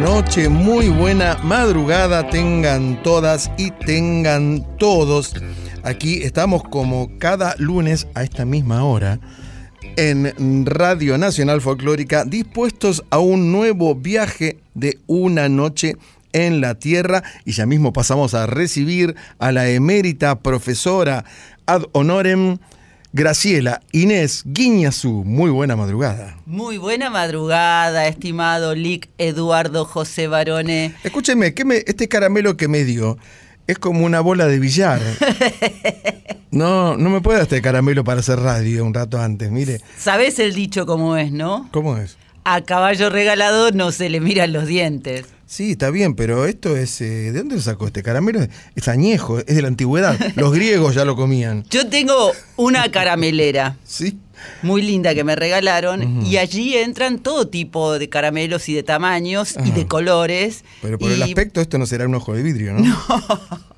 Medianoche, muy buena madrugada tengan todas y tengan todos. Aquí estamos como cada lunes a esta misma hora en Radio Nacional Folclórica dispuestos a un nuevo viaje de una noche en la Tierra y ya mismo pasamos a recibir a la emérita profesora ad honorem Graciela Inés Guiñazú. Muy buena madrugada. Muy buena madrugada, estimado Lic Eduardo José Barone. Escúcheme, ¿qué me, este caramelo que me dio es como una bola de billar. No, no me puede dar este caramelo para hacer radio un rato antes, mire. ¿Sabés el dicho cómo es, no? ¿Cómo es? A caballo regalado no se le miran los dientes. Sí, está bien, pero esto es... eh, ¿De dónde lo sacó este caramelo? Es añejo, es de la antigüedad. Los griegos ya lo comían. Yo tengo una caramelera ¿Sí? muy linda que me regalaron y allí entran todo tipo de caramelos y de tamaños y de colores. Pero por el aspecto esto no será un ojo de vidrio, ¿no?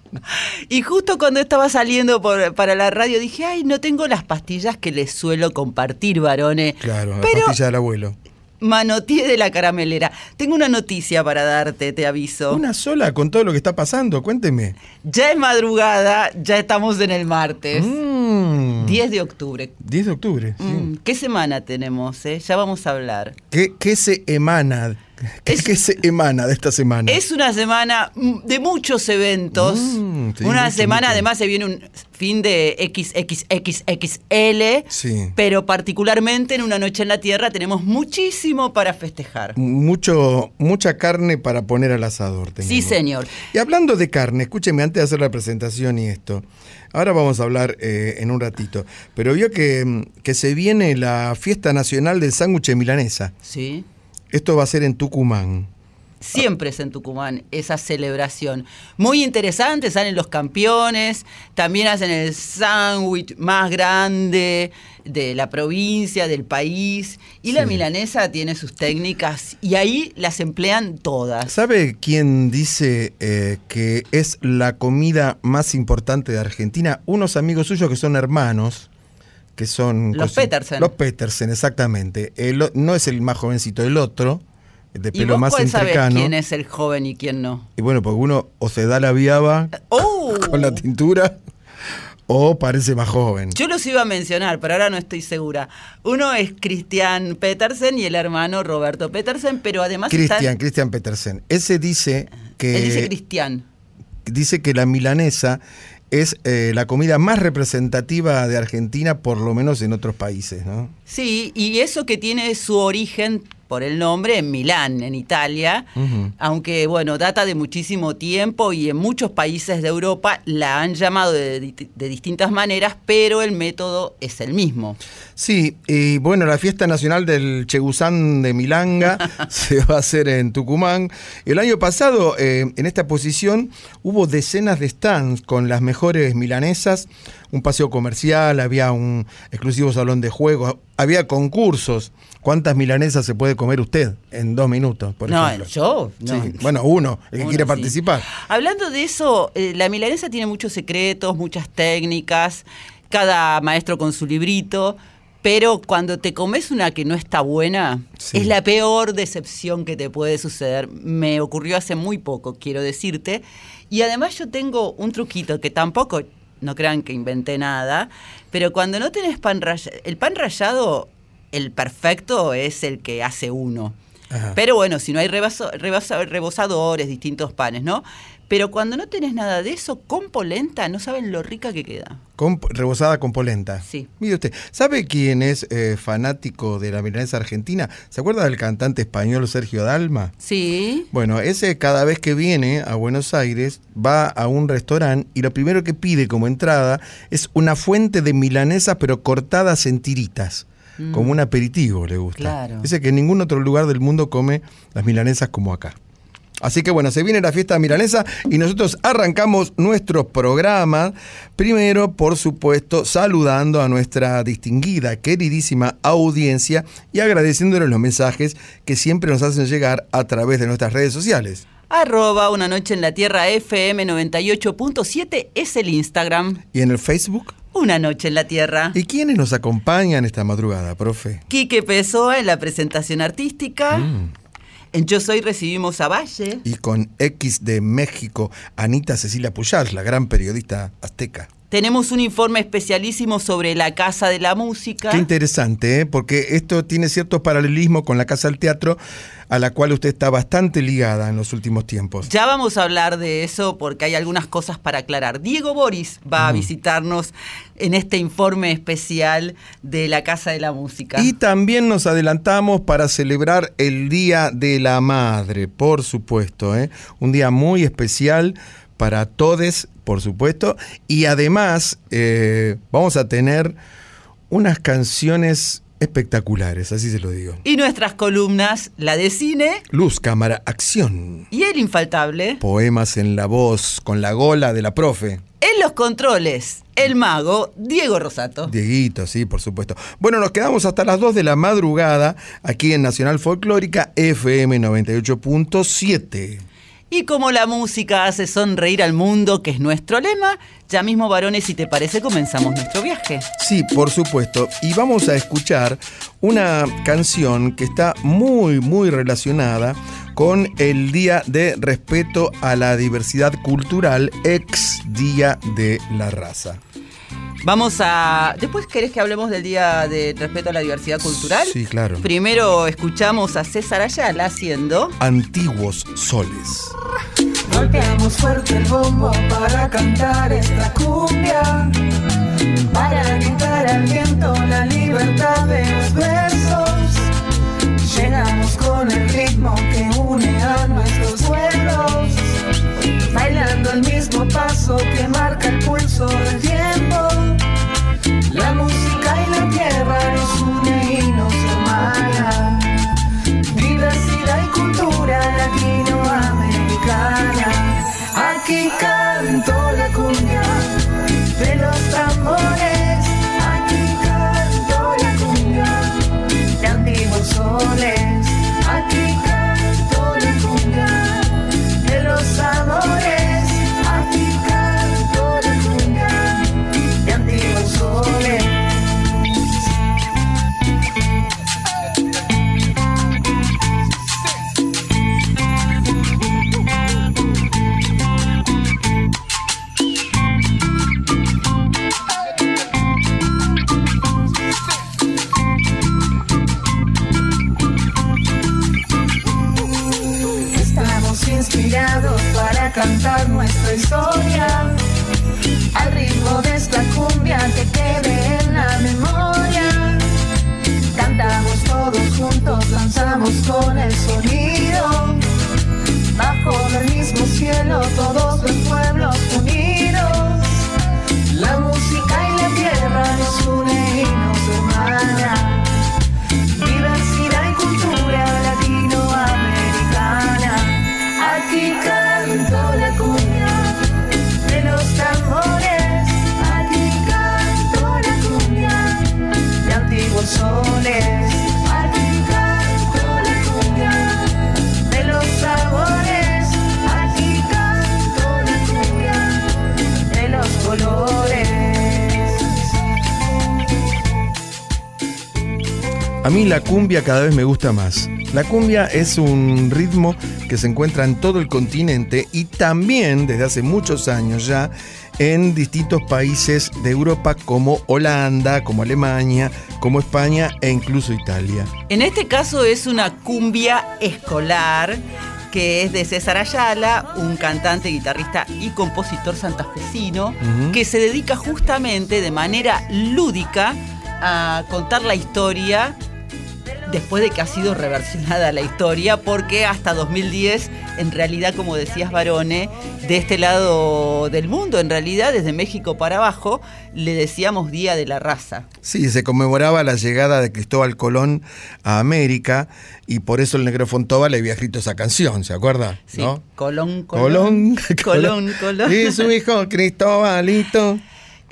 Y justo cuando estaba saliendo por- para la radio dije, ay, no tengo las pastillas que les suelo compartir, varones. Claro, la Pero pastilla del abuelo. Manoteé de la caramelera. Tengo una noticia para darte, te aviso. Una sola con todo lo que está pasando, cuénteme. Ya es madrugada, ya estamos en el martes. Mm, 10 de octubre. 10 de octubre, sí. Mm, ¿Qué semana tenemos? eh? Ya vamos a hablar. ¿Qué, qué se emana? ¿Qué, Es- qué se emana de esta semana? Es una semana de muchos eventos. Mm, sí, una mucho, semana, mucho. además, se viene un fin de XXXXL. Sí. Pero particularmente en Una Noche en la Tierra tenemos muchísimo para festejar. Mucho, mucha carne para poner al asador. Sí, señor. Y hablando de carne, escúcheme antes de hacer la presentación y esto. Ahora vamos a hablar eh, en un ratito. Pero vio que, mm, que se viene la fiesta nacional del sándwich milanesa. Sí. Esto va a ser en Tucumán. Siempre es en Tucumán esa celebración. Muy interesante, salen los campeones, también hacen el sándwich más grande de la provincia, del país. Y la Sí. milanesa tiene sus técnicas y ahí las emplean todas. ¿Sabe quién dice eh, que es la comida más importante de Argentina? Unos amigos suyos que son hermanos, que son... Los Petersen. Los Petersen, exactamente. El no es el más jovencito, el otro, de ¿Y pelo vos más entrecano. quién es el joven y quién no? Y bueno, porque uno o se da la viaba ¡Oh! con la tintura o parece más joven. Yo los iba a mencionar, pero ahora no estoy segura. Uno es Christian Petersen y el hermano Roberto Petersen, pero además están- Christian, Christian Petersen. Ese dice que... Él dice Cristian. dice que la milanesa es eh, la comida más representativa de Argentina, por lo menos en otros países, ¿no? Sí, y eso que tiene su origen por el nombre en Milán, en Italia, aunque bueno, data de muchísimo tiempo y en muchos países de Europa la han llamado de, de, distintas maneras, pero el método es el mismo. Sí, y bueno, la fiesta nacional del Chegusán de Milanga se va a hacer en Tucumán. El año pasado, eh, en esta posición, hubo decenas de stands con las mejores milanesas, un paseo comercial, había un exclusivo salón de juegos, había concursos. ¿Cuántas milanesas se puede comer usted en dos minutos, por no, ejemplo? yo. No. Bueno, uno, el que quiere participar. Hablando de eso, eh, la milanesa tiene muchos secretos, muchas técnicas, cada maestro con su librito. Pero cuando te comes una que no está buena, es la peor decepción que te puede suceder. Me ocurrió hace muy poco, quiero decirte. Y además yo tengo un truquito que tampoco, no crean que inventé nada, pero cuando no tenés pan rallado, el pan rallado el perfecto es el que hace uno. Pero bueno, si no hay rebosadores, distintos panes, ¿no? Pero cuando no tenés nada de eso, con polenta, no saben lo rica que queda. Con, rebozada con polenta. Sí. Mire usted, ¿sabe quién es eh, fanático de la milanesa argentina? ¿Se acuerda del cantante español Sergio Dalma? Sí. Bueno, ese cada vez que viene a Buenos Aires va a un restaurante y lo primero que pide como entrada es una fuente de milanesa pero cortadas en tiritas. Mm. como un aperitivo le gusta. Claro. Dice que en ningún otro lugar del mundo come las milanesas como acá. Así que bueno, se viene la fiesta milanesa y nosotros arrancamos nuestro programa. Primero, por supuesto, saludando a nuestra distinguida, queridísima audiencia y agradeciéndole los mensajes que siempre nos hacen llegar a través de nuestras redes sociales. Arroba Una Noche en la Tierra FM 98.7 es el Instagram. ¿Y en el Facebook? Una noche en la Tierra. ¿Y quiénes nos acompañan esta madrugada, profe? Quique Pessoa en la presentación artística. Mm. En Yo Soy recibimos a Valle. Y con X de México, Anita Cecilia Puyar, la gran periodista azteca. Tenemos un informe especialísimo sobre la Casa de la Música. Qué interesante, ¿eh? porque esto tiene cierto paralelismo con la Casa del Teatro, a la cual usted está bastante ligada en los últimos tiempos. Ya vamos a hablar de eso porque hay algunas cosas para aclarar. Diego Boris va a visitarnos en este informe especial de la Casa de la Música. Y también nos adelantamos para celebrar el Día de la Madre, por supuesto, ¿eh? un día muy especial para todos, por supuesto. Y además eh, vamos a tener unas canciones espectaculares, así se lo digo. Y nuestras columnas, la de cine. Luz, cámara, acción. Y el infaltable. Poemas en la voz, con la gola de la profe. En los controles, el mago Diego Rosato. Dieguito, sí, por supuesto. Bueno, nos quedamos hasta las 2 de la madrugada aquí en Nacional Folclórica FM 98.7. Y como la música hace sonreír al mundo, que es nuestro lema, ya mismo varones, si te parece, comenzamos nuestro viaje. Sí, por supuesto. Y vamos a escuchar una canción que está muy, muy relacionada con el Día de Respeto a la Diversidad Cultural, ex Día de la Raza. Vamos a. Después, ¿querés que hablemos del Día de Respeto a la Diversidad Cultural? Sí, claro. Primero escuchamos a César Ayala haciendo. Antiguos Soles. Golpeamos fuerte el bombo para cantar esta cumbia. Para gritar al viento la libertad de los versos. Llegamos con el ritmo que une a nuestros pueblos. El mismo paso que marca el pulso del tiempo. La música contar nuestra historia. Al ritmo de esta cumbia que quede en la memoria. Cantamos todos juntos, danzamos con el sonido. Bajo el mismo cielo, todos los pueblos unidos. A mí la cumbia cada vez me gusta más. La cumbia es un ritmo que se encuentra en todo el continente y también desde hace muchos años ya en distintos países de Europa como Holanda, como Alemania, como España e incluso Italia. En este caso es una cumbia escolar que es de César Ayala, un cantante, guitarrista y compositor santafesino, que se dedica justamente de manera lúdica a contar la historia después de que ha sido reversionada la historia, porque hasta 2010, en realidad, como decías, Barone, de este lado del mundo, en realidad, desde México para abajo, le decíamos Día de la Raza. Sí, se conmemoraba la llegada de Cristóbal Colón a América y por eso el negro Fontova le había escrito esa canción, ¿se acuerda? Sí, ¿No? Colón, Colón, Colón, Colón, Colón. Y su hijo Cristóbalito.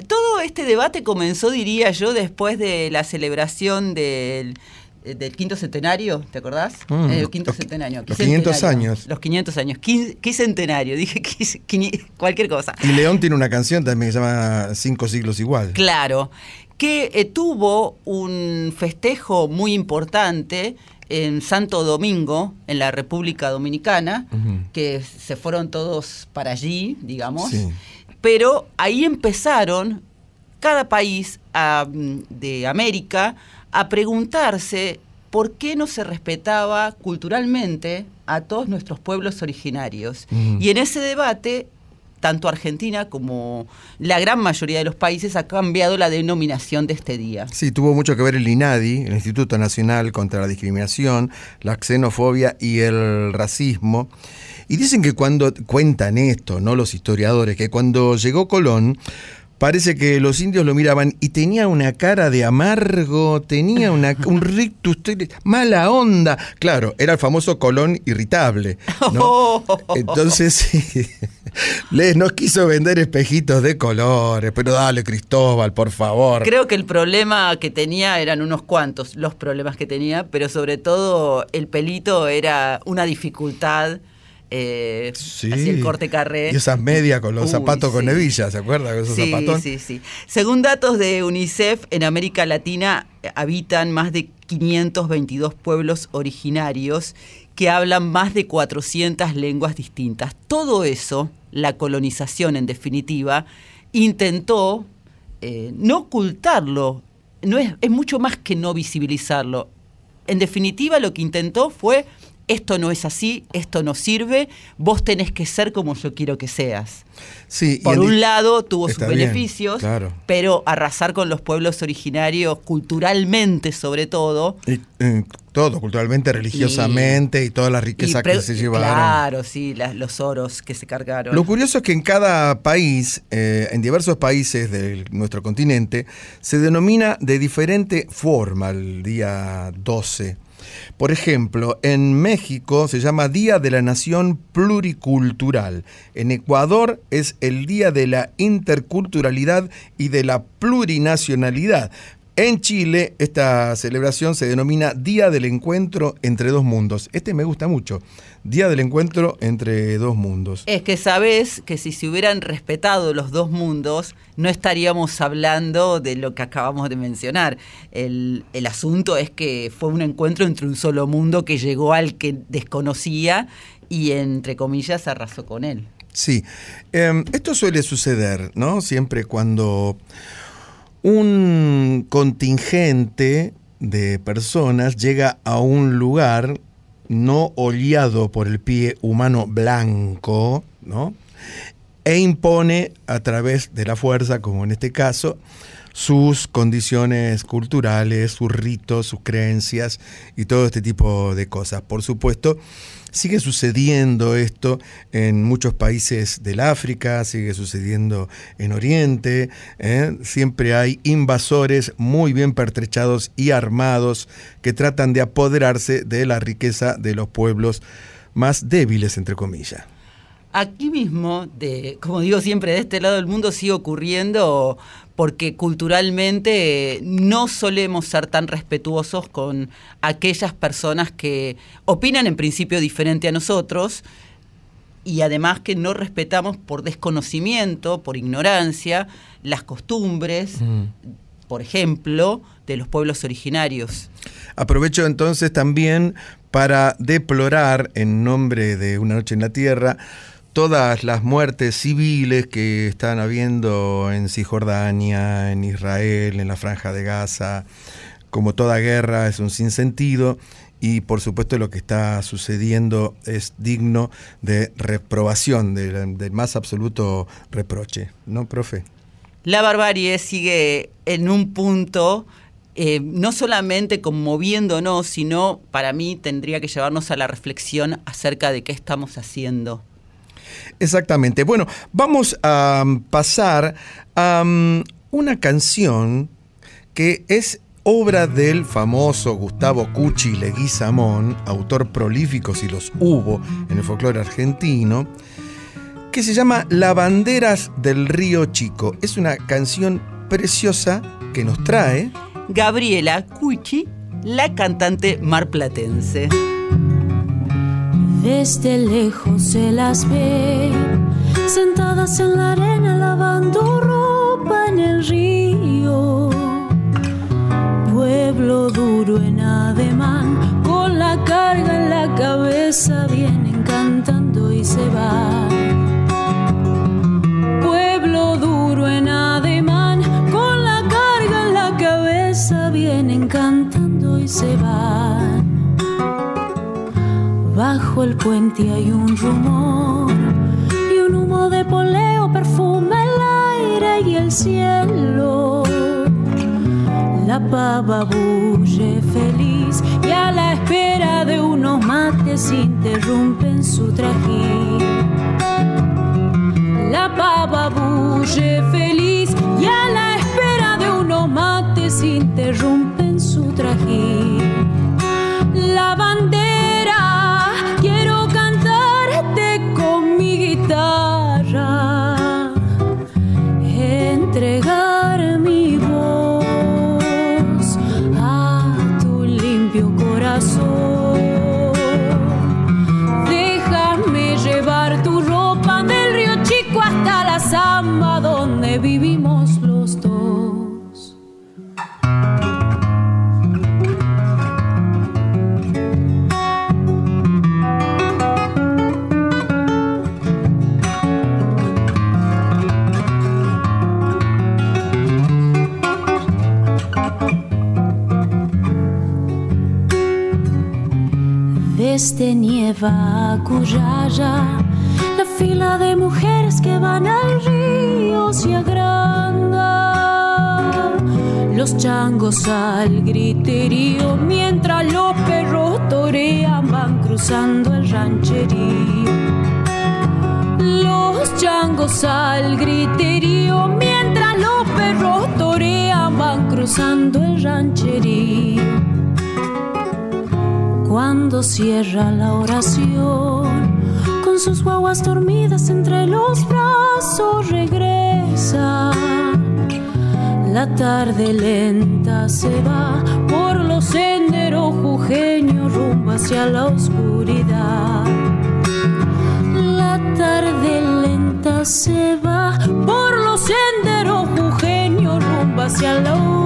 Todo este debate comenzó, diría yo, después de la celebración del, del quinto centenario, ¿te acordás? Mm, Eh, los- quinto los- centenario. los quicentenario. 500 años. Los 500 años. Quin- ¿Qué centenario? Dije quis- quini- cualquier cosa. Y León tiene una canción también que se llama Cinco siglos igual. Claro, que eh, tuvo un festejo muy importante en Santo Domingo, en la República Dominicana, que se fueron todos para allí, digamos. Sí. Pero ahí empezaron cada país de América a preguntarse por qué no se respetaba culturalmente a todos nuestros pueblos originarios. Y en ese debate, tanto Argentina como la gran mayoría de los países ha cambiado la denominación de este día. Sí, tuvo mucho que ver el INADI, el Instituto Nacional contra la Discriminación, la Xenofobia y el Racismo. Y dicen que cuando cuentan esto, ¿no? Los historiadores, que cuando llegó Colón, parece que los indios lo miraban y tenía una cara de amargo, tenía una, un rictus, mala onda. Claro, era el famoso Colón irritable. ¿no? Entonces, les nos quiso vender espejitos de colores, pero dale, Cristóbal, por favor. Creo que el problema que tenía eran unos cuantos, los problemas que tenía, pero sobre todo el pelito era una dificultad. Eh, Sí. Así el corte carré. Y esas medias con los Uy, zapatos con sí. hebilla, ¿se acuerda? Con esos Sí, zapatón. sí, sí. Según datos de UNICEF, en América Latina eh, habitan más de 522 pueblos originarios que hablan más de 400 lenguas distintas. Todo eso, la colonización en definitiva, intentó eh, no ocultarlo, no es, es mucho más que no visibilizarlo. En definitiva, lo que intentó fue, esto no es así, esto no sirve, vos tenés que ser como yo quiero que seas. Sí, y Por un lado tuvo sus bien, beneficios, claro. pero arrasar con los pueblos originarios, culturalmente sobre todo. Y, eh, todo, culturalmente, religiosamente y, todas las y riquezas que se llevaron. Claro, sí, las- los oros que se cargaron. Lo curioso es que en cada país, eh, en diversos países de nuestro continente, se denomina de diferente forma el día 12. Por ejemplo, en México se llama Día de la Nación Pluricultural. En Ecuador es el Día de la Interculturalidad y de la Plurinacionalidad. En Chile esta celebración se denomina Día del Encuentro entre dos mundos. Este me gusta mucho. Día del Encuentro entre dos mundos. Es que sabes que si se hubieran respetado los dos mundos, no estaríamos hablando de lo que acabamos de mencionar. El, el asunto es que fue un encuentro entre un solo mundo que llegó al que desconocía y, entre comillas, arrasó con él. Sí, Em, esto suele suceder, ¿no? Siempre cuando un contingente de personas llega a un lugar no oleado por el pie humano blanco, ¿no? e impone a través de la fuerza, como en este caso, sus condiciones culturales, sus ritos, sus creencias y todo este tipo de cosas. Por supuesto, sigue sucediendo esto en muchos países del África, sigue sucediendo en Oriente, ¿eh? siempre hay invasores muy bien pertrechados y armados que tratan de apoderarse de la riqueza de los pueblos más débiles, entre comillas. Aquí mismo, de, como digo siempre, de este lado del mundo sigue ocurriendo porque culturalmente no solemos ser tan respetuosos con aquellas personas que opinan en principio diferente a nosotros y además que no respetamos por desconocimiento, por ignorancia, las costumbres, mm. por ejemplo, de los pueblos originarios. Aprovecho entonces también para deplorar en nombre de Una Noche en la Tierra todas las muertes civiles que están habiendo en Cisjordania, en Israel, en la Franja de Gaza. Como toda guerra es un sinsentido y por supuesto lo que está sucediendo es digno de reprobación, del, más absoluto reproche, ¿no, profe? La barbarie sigue en un punto eh, no solamente conmoviéndonos, sino para mí tendría que llevarnos a la reflexión acerca de qué estamos haciendo. Exactamente. Bueno, vamos a um, pasar a um, una canción que es obra del famoso Gustavo Cuchi Leguizamón, autor prolífico si los hubo en el folclore argentino, que se llama Lavanderas del Río Chico. Es una canción preciosa que nos trae Gabriela Cuchi, la cantante marplatense. Desde lejos se las ve, sentadas en la arena lavando ropa en el río. Pueblo duro en ademán, con la carga en la cabeza, vienen cantando y se van. Pueblo duro en ademán, con la carga en la cabeza, vienen cantando y se van. Bajo el puente hay un rumor y un humo de poleo perfuma el aire y el cielo. La pava bulle feliz y a la espera de unos mates interrumpen su trajín. La pava bulle feliz y a la espera de unos mates interrumpen su trajín. La bandera Este nieva Cuyaya, la fila de mujeres que van al Los changos al griterío, mientras los perros torean, van cruzando el rancherío. Los changos al griterío, mientras los perros torean, van cruzando el rancherío cuando cierra la oración, con sus guaguas dormidas entre los brazos regresa. La tarde lenta se va por los senderos jujeños rumbo hacia la oscuridad. La tarde lenta se va por los senderos jujeños rumbo hacia la oscuridad.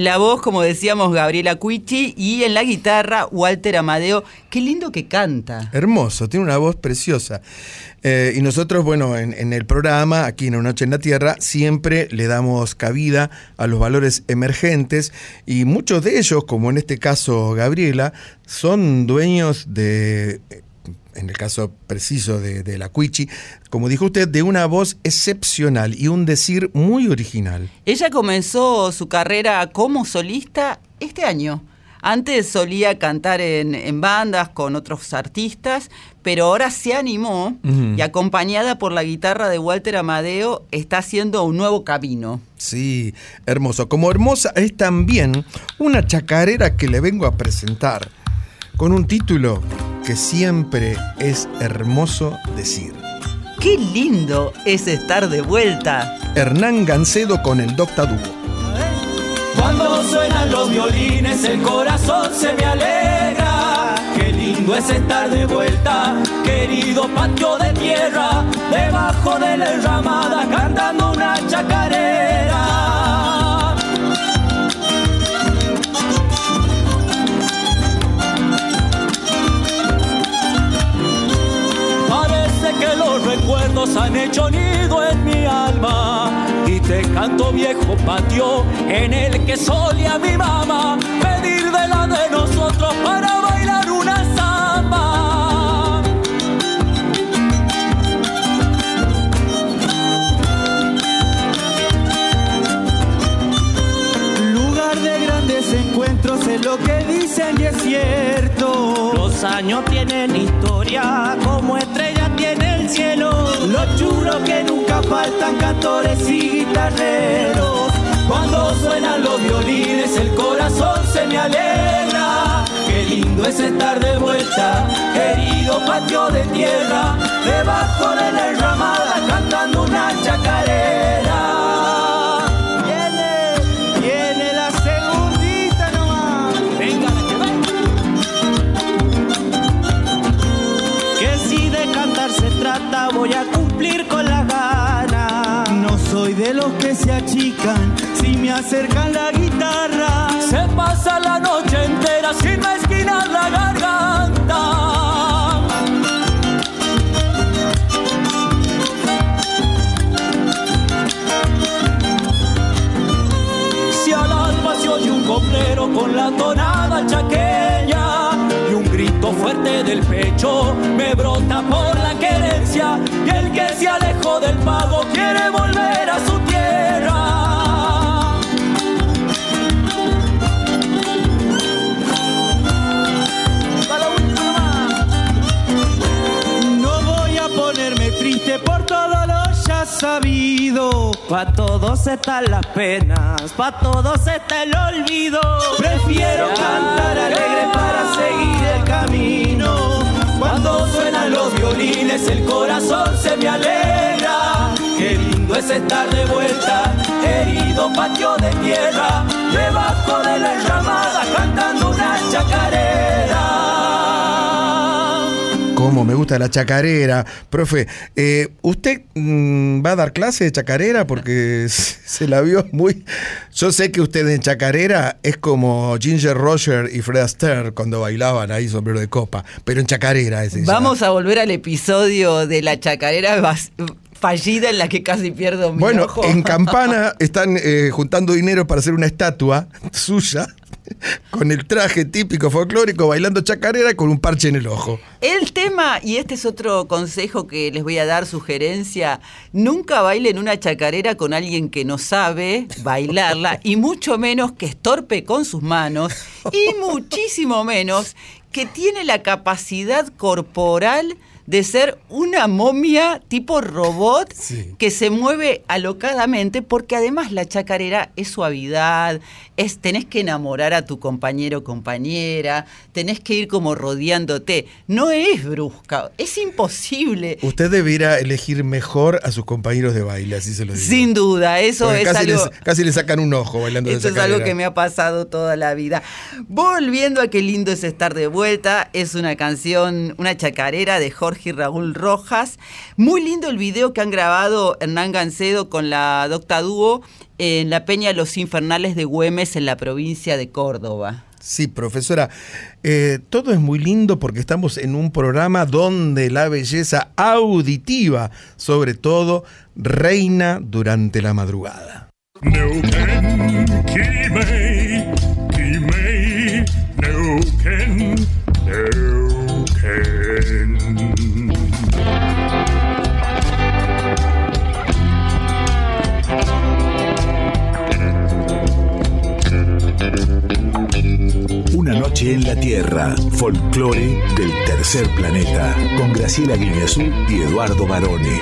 En la voz, como decíamos, Gabriela Cuichi y en la guitarra, Walter Amadeo. Qué lindo que canta. Hermoso, tiene una voz preciosa. Eh, y nosotros, bueno, en, en el programa, aquí en Una Noche en la Tierra, siempre le damos cabida a los valores emergentes y muchos de ellos, como en este caso Gabriela, son dueños de en el caso preciso de, de la Cuichi, como dijo usted, de una voz excepcional y un decir muy original. Ella comenzó su carrera como solista este año. Antes solía cantar en, en bandas con otros artistas, pero ahora se animó y acompañada por la guitarra de Walter Amadeo está haciendo un nuevo camino. Sí, hermoso. Como hermosa es también una chacarera que le vengo a presentar, con un título que siempre es hermoso decir. ¡Qué lindo es estar de vuelta! Hernán Gancedo con el Docta Dúo. Cuando suenan los violines el corazón se me alegra. Qué lindo es estar de vuelta, querido patio de tierra, debajo de la enramada cantando una chacarera. Recuerdos han hecho nido en mi alma y te canto viejo patio en el que solía mi mamá pedir de la de nosotros para bailar una samba. Lugar de grandes encuentros es lo que dicen y es cierto. Los años tienen historia, como estrella tiene el cielo. Los churros que nunca faltan, cantores y guitarreros. Cuando suenan los violines, el corazón se me alegra. Qué lindo es estar de vuelta, querido patio de tierra, debajo de la enramada cantando una chacarera. Que se achican si me acercan la guitarra. Se pasa la noche entera sin esquinar la garganta. Con la tonada chaqueña y un grito fuerte del pecho me brota por la querencia y el que se alejó del pago quiere volver Pa' todos están las penas, pa' todos está el olvido. Prefiero cantar alegre para seguir el camino. Cuando suenan los violines, el corazón se me alegra. Qué lindo es estar de vuelta, herido patio de tierra, debajo de la enramada cantando una chacarera. Cómo me gusta la chacarera. Profe, eh, ¿usted mm, va a dar clase de chacarera? Porque se la vio muy... Yo sé que usted en chacarera es como Ginger Roger y Fred Astaire cuando bailaban ahí sombrero de copa, pero en chacarera es ella. Vamos a volver al episodio de la chacarera vas- fallida en la que casi pierdo mi Bueno, ojo. en Campana están eh, juntando dinero para hacer una estatua suya con el traje típico folclórico bailando chacarera con un parche en el ojo. El tema, y este es otro consejo que les voy a dar, sugerencia, nunca bailen una chacarera con alguien que no sabe bailarla y mucho menos que es torpe con sus manos y muchísimo menos que tiene la capacidad corporal de ser una momia tipo robot Sí. que se mueve alocadamente porque además la chacarera es suavidad, es tenés que enamorar a tu compañero o compañera, tenés que ir como rodeándote, no es brusca, es imposible. Usted debiera elegir mejor a sus compañeros de baile, así se lo digo. Sin duda, eso Porque es casi, algo le, casi le sacan un ojo bailando de Esto es chacarera. algo que me ha pasado toda la vida. Volviendo a qué lindo es estar de vuelta, es una canción, una chacarera de Jorge Jorge y Raúl Rojas. Muy lindo el video que han grabado Hernán Gancedo con la Docta Dúo en la Peña Los Infernales de Güemes en la provincia de Córdoba. Sí, profesora, eh, todo es muy lindo porque estamos en un programa donde la belleza auditiva, sobre todo, reina durante la madrugada. En la Tierra, folclore del tercer planeta, con Graciela Guineazú y Eduardo Barone.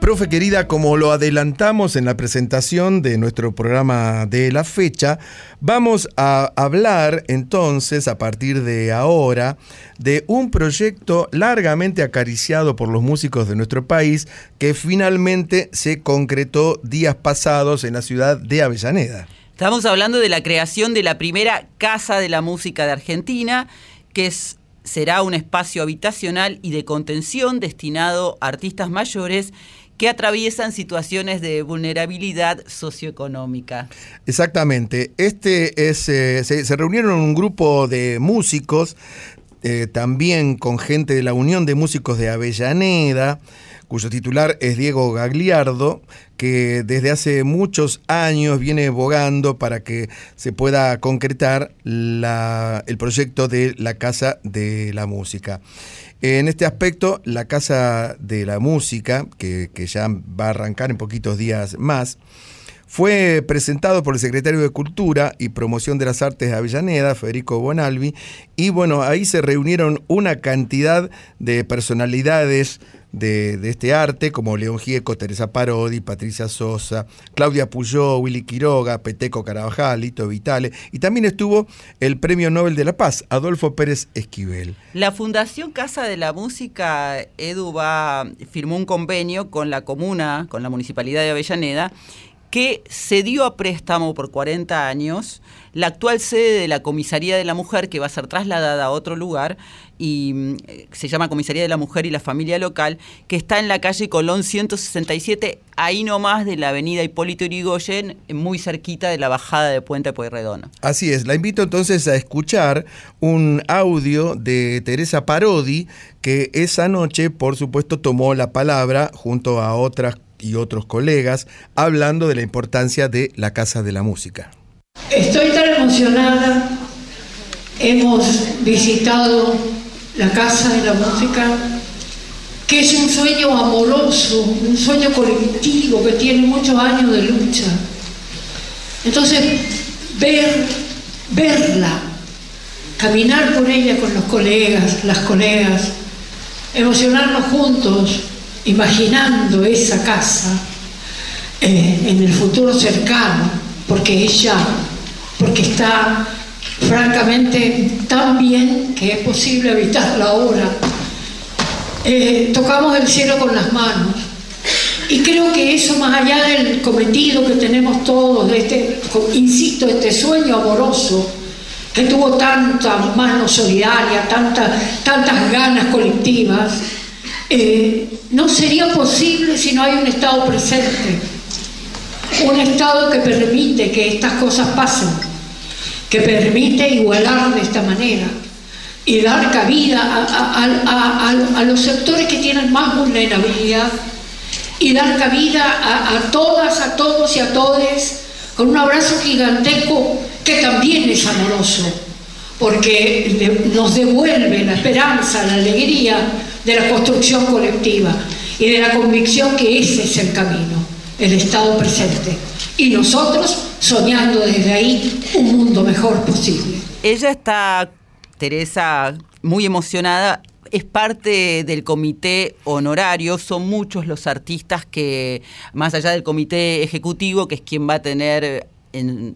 Profe querida, como lo adelantamos en la presentación de nuestro programa de la fecha, vamos a hablar entonces a partir de ahora de un proyecto largamente acariciado por los músicos de nuestro país que finalmente se concretó días pasados en la ciudad de Avellaneda. Estamos hablando de la creación de la primera Casa de la Música de Argentina, que es será un espacio habitacional y de contención destinado a artistas mayores que atraviesan situaciones de vulnerabilidad socioeconómica. Exactamente. Este es, eh, se, reunieron un grupo de músicos, eh, también con gente de la Unión de Músicos de Avellaneda, cuyo titular es Diego Gagliardo, que desde hace muchos años viene bogando para que se pueda concretar el proyecto de la Casa de la Música. En este aspecto, la Casa de la Música, que, ya va a arrancar en poquitos días más, fue presentado por el secretario de Cultura y Promoción de las Artes de Avellaneda, Federico Bonalvi, y bueno, ahí se reunieron una cantidad de personalidades de, este arte, como León Gieco, Teresa Parodi, Patricia Sosa, Claudia Puyó, Willy Quiroga, Peteco Carabajal, Lito Vitale, y también estuvo el Premio Nobel de la Paz, Adolfo Pérez Esquivel. La Fundación Casa de la Música, Edu va, firmó un convenio con la comuna, con la Municipalidad de Avellaneda, que se dio a préstamo por 40 años la actual sede de la Comisaría de la Mujer, que va a ser trasladada a otro lugar, y mm, se llama Comisaría de la Mujer y la Familia Local, que está en la calle Colón 167, ahí nomás de la avenida Hipólito Yrigoyen, muy cerquita de la bajada de Puente Pueyrredón. Así es, la invito entonces a escuchar un audio de Teresa Parodi, que esa noche, por supuesto, tomó la palabra junto a otras y otros colegas hablando de la importancia de la Casa de la Música. Estoy tan emocionada, hemos visitado la Casa de la Música, que es un sueño amoroso, un sueño colectivo que tiene muchos años de lucha. Entonces, ver, verla, caminar por ella con los colegas, las colegas, emocionarnos juntos, imaginando esa casa eh, en el futuro cercano, porque ella, porque está francamente tan bien que es posible habitarla ahora. Eh, tocamos el cielo con las manos. Y creo que eso, más allá del cometido que tenemos todos, de este, insisto, este sueño amoroso, que tuvo tanta mano solidaria, tantas ganas colectivas, eh, no sería posible si no hay un Estado presente, un Estado que permite que estas cosas pasen, que permite igualar de esta manera y dar cabida a, los sectores que tienen más vulnerabilidad y dar cabida a, todas, a todos y a todos con un abrazo gigantesco que también es amoroso, porque nos devuelve la esperanza, la alegría de la construcción colectiva y de la convicción que ese es el camino, el Estado presente. Y nosotros soñando desde ahí un mundo mejor posible. Ella está, Teresa, muy emocionada. Es parte del comité honorario, son muchos los artistas que, más allá del comité ejecutivo, que es quien va a tener en,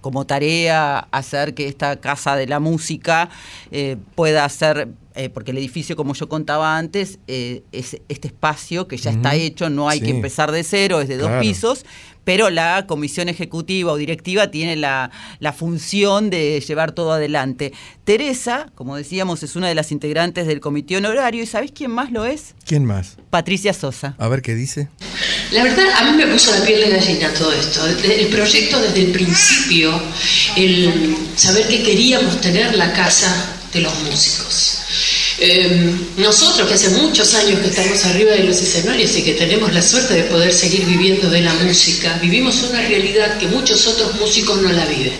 como tarea hacer que esta casa de la música eh, pueda ser eh, porque el edificio, como yo contaba antes, eh, es este espacio que ya está hecho, no hay Sí. que empezar de cero, es de dos pisos, pero la comisión ejecutiva o directiva tiene la, la función de llevar todo adelante. Teresa, como decíamos, es una de las integrantes del comité honorario, ¿y sabés quién más lo es? ¿Quién más? Patricia Sosa. A ver qué dice. La verdad, a mí me puso la piel de gallina todo esto. El proyecto desde el principio, el saber que queríamos tener la casa de los músicos. Eh, nosotros, que hace muchos años que estamos arriba de los escenarios y que tenemos la suerte de poder seguir viviendo de la música, vivimos una realidad que muchos otros músicos no la viven.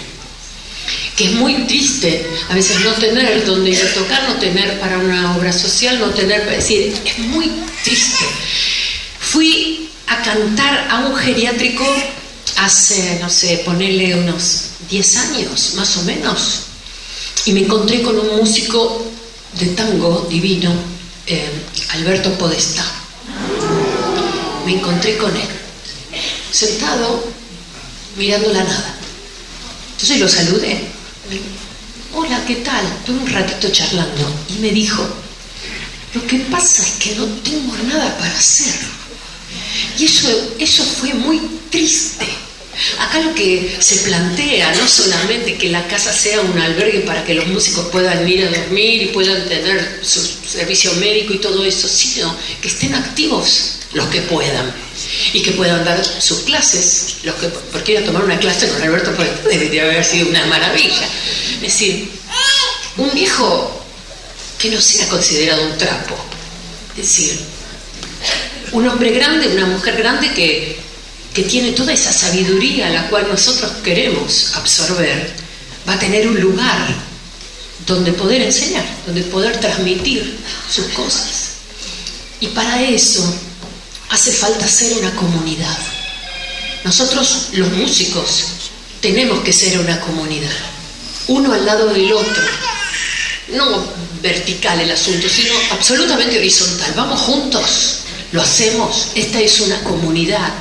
Que es muy triste a veces no tener donde ir a tocar, no tener para una obra social, no tener para decir, es muy triste. Fui a cantar a un geriátrico hace, no sé, ponerle unos 10 años, más o menos. Y me encontré con un músico de tango divino, eh, Alberto Podestá. Me encontré con él, sentado, mirando la nada. Entonces lo saludé. Hola, ¿qué tal? Tuve un ratito charlando y me dijo, lo que pasa es que no tengo nada para hacer. Y eso, eso fue muy triste. Acá lo que se plantea, no solamente que la casa sea un albergue para que los músicos puedan ir a dormir y puedan tener su servicio médico y todo eso, sino que estén activos los que puedan y que puedan dar sus clases, los que porque ir a tomar una clase con Alberto debería haber sido una maravilla. Es decir, un viejo que no sea considerado un trapo, es decir, un hombre grande, una mujer grande que, que tiene toda esa sabiduría la cual nosotros queremos absorber, va a tener un lugar donde poder enseñar, donde poder transmitir sus cosas. Y para eso hace falta ser una comunidad. Nosotros los músicos tenemos que ser una comunidad, uno al lado del otro, no vertical el asunto, sino absolutamente horizontal. Vamos juntos, lo hacemos. Esta es una comunidad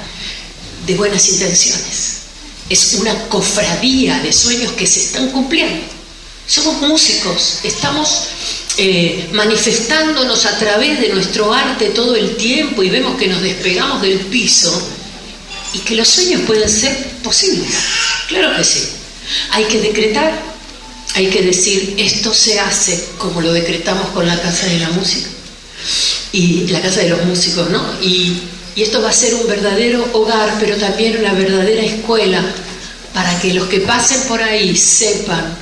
de buenas intenciones. Es una cofradía de sueños que se están cumpliendo. Somos músicos, estamos eh, manifestándonos a través de nuestro arte todo el tiempo y vemos que nos despegamos del piso y que los sueños pueden ser posibles. Claro que sí. Hay que decretar, hay que decir, esto se hace como lo decretamos con la Casa de la Música y la Casa de los Músicos, ¿no? Y esto va a ser un verdadero hogar, pero también una verdadera escuela para que los que pasen por ahí sepan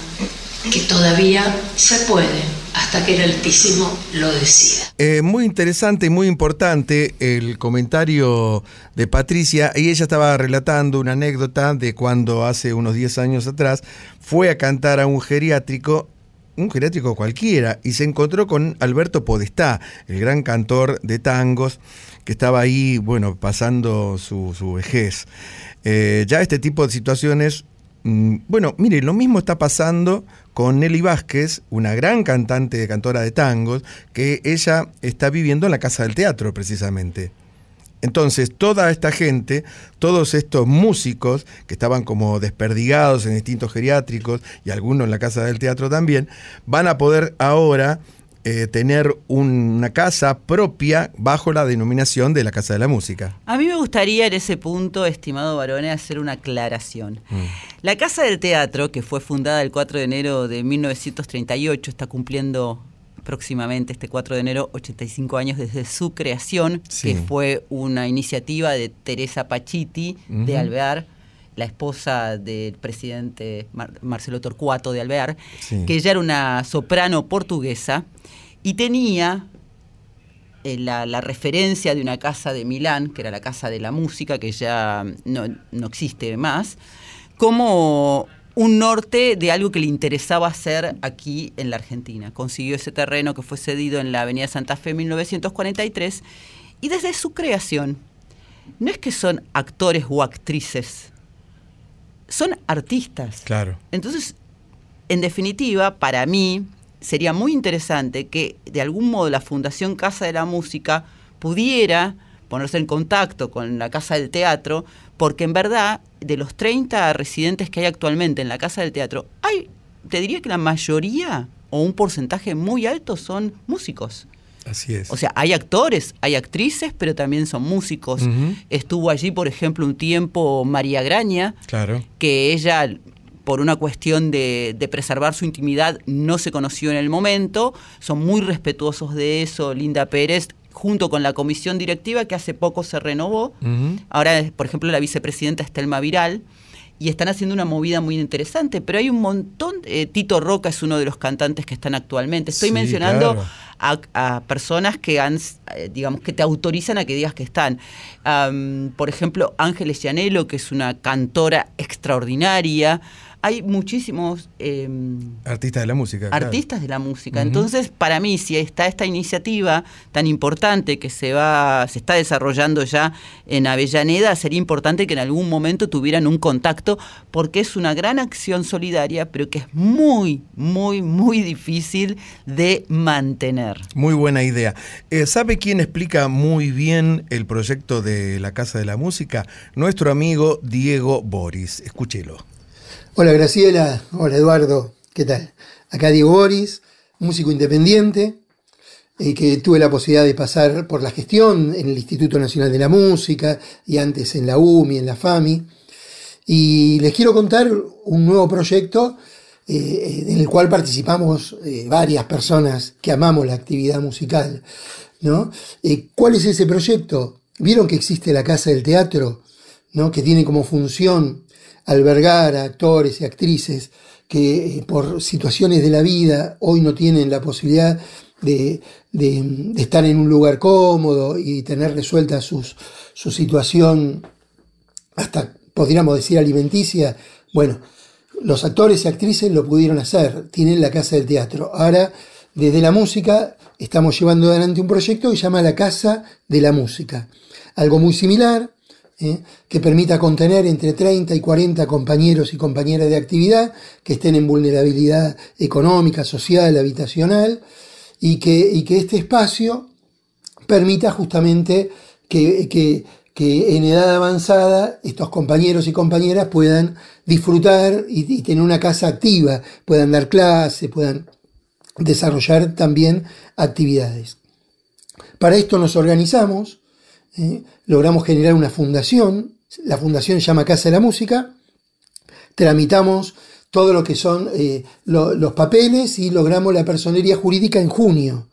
que todavía se puede hasta que el Altísimo lo decida. Eh, muy interesante y muy importante el comentario de Patricia. Y ella estaba relatando una anécdota de cuando hace unos 10 años atrás fue a cantar a un geriátrico, un geriátrico cualquiera, y se encontró con Alberto Podestá, el gran cantor de tangos, que estaba ahí, bueno, pasando su, su vejez. Eh, ya este tipo de situaciones Mm, Bueno, mire, lo mismo está pasando con Nelly Vázquez, una gran cantante cantora de tangos, que ella está viviendo en la Casa del Teatro precisamente. Entonces, toda esta gente, todos estos músicos que estaban como desperdigados en distintos geriátricos y algunos en la Casa del Teatro también, van a poder ahora eh, tener una casa propia bajo la denominación de la Casa de la Música. A mí me gustaría en ese punto, estimado Barone, hacer una aclaración. La Casa del Teatro, que fue fundada el 4 de enero de 1938, está cumpliendo próximamente este 4 de enero 85 años desde su creación, Sí. que fue una iniciativa de Teresa Pachiti de. Alvear, la esposa del presidente Mar- Marcelo Torcuato de Alvear, Sí. que ella era una soprano portuguesa y tenía eh, la, la referencia de una casa de Milán, que era la Casa de la Música, que ya no, no existe más, como un norte de algo que le interesaba hacer aquí en la Argentina. Consiguió ese terreno que fue cedido en la Avenida Santa Fe en 1943 y desde su creación, no es que son actores o actrices, son artistas. Claro. Entonces, en definitiva, para mí sería muy interesante que de algún modo la Fundación Casa de la Música pudiera ponerse en contacto con la Casa del Teatro, porque en verdad, de los 30 residentes que hay actualmente en la Casa del Teatro, hay, te diría que la mayoría o un porcentaje muy alto son músicos. Así es. O sea, hay actores, hay actrices, pero también son músicos. Estuvo allí, por ejemplo, un tiempo María Graña, Claro. que ella, por una cuestión de, de preservar su intimidad, no se conoció en el momento. Son muy respetuosos de eso, Linda Pérez, junto con la comisión directiva que hace poco se renovó. Ahora, por ejemplo, la vicepresidenta Estelma Viral. Y están haciendo una movida muy interesante, pero hay un montón. eh, Tito Roca es uno de los cantantes que están actualmente. Estoy Sí, mencionando claro. a, a personas que han, eh, digamos, que te autorizan a que digas que están. Por ejemplo, Ángeles Llanelo, que es una cantora extraordinaria. Hay muchísimos em, Artista de la música. claro. artistas de la música. Entonces, para mí, si está esta iniciativa tan importante que se va, se está desarrollando ya en Avellaneda, sería importante que en algún momento tuvieran un contacto, porque es una gran acción solidaria, pero que es muy, muy, muy difícil de mantener. Muy buena idea. Eh, ¿Sabe quién explica muy bien el proyecto de la Casa de la Música? Nuestro amigo Diego Boris. Escúchelo. Hola Graciela, hola Eduardo, ¿qué tal? Acá Diego Boris, músico independiente, eh, que tuve la posibilidad de pasar por la gestión en el Instituto Nacional de la Música y antes en la UMI, en la FAMI. Y les quiero contar un nuevo proyecto eh, en el cual participamos eh, varias personas que amamos la actividad musical. ¿no? Eh, ¿Cuál es ese proyecto? ¿Vieron que existe la Casa del Teatro? ¿no? que tiene como función albergar a actores y actrices que eh, por situaciones de la vida hoy no tienen la posibilidad de, de- estar en un lugar cómodo y tener resuelta sus, su situación hasta podríamos decir alimenticia. Bueno, los actores y actrices lo pudieron hacer, tienen la Casa del Teatro. Ahora, desde la música, estamos llevando adelante un proyecto que se llama la Casa de la Música. Algo muy similar, ¿eh? que permita contener entre 30 y 40 compañeros y compañeras de actividad que estén en vulnerabilidad económica, social, habitacional, y que, y que este espacio permita justamente que, que- en edad avanzada estos compañeros y compañeras puedan disfrutar y, y tener una casa activa, puedan dar clases, puedan desarrollar también actividades. Para esto nos organizamos, ¿eh? logramos generar una fundación, la fundación llama Casa de la Música, tramitamos todo lo que son eh, lo- los papeles y logramos la personería jurídica en junio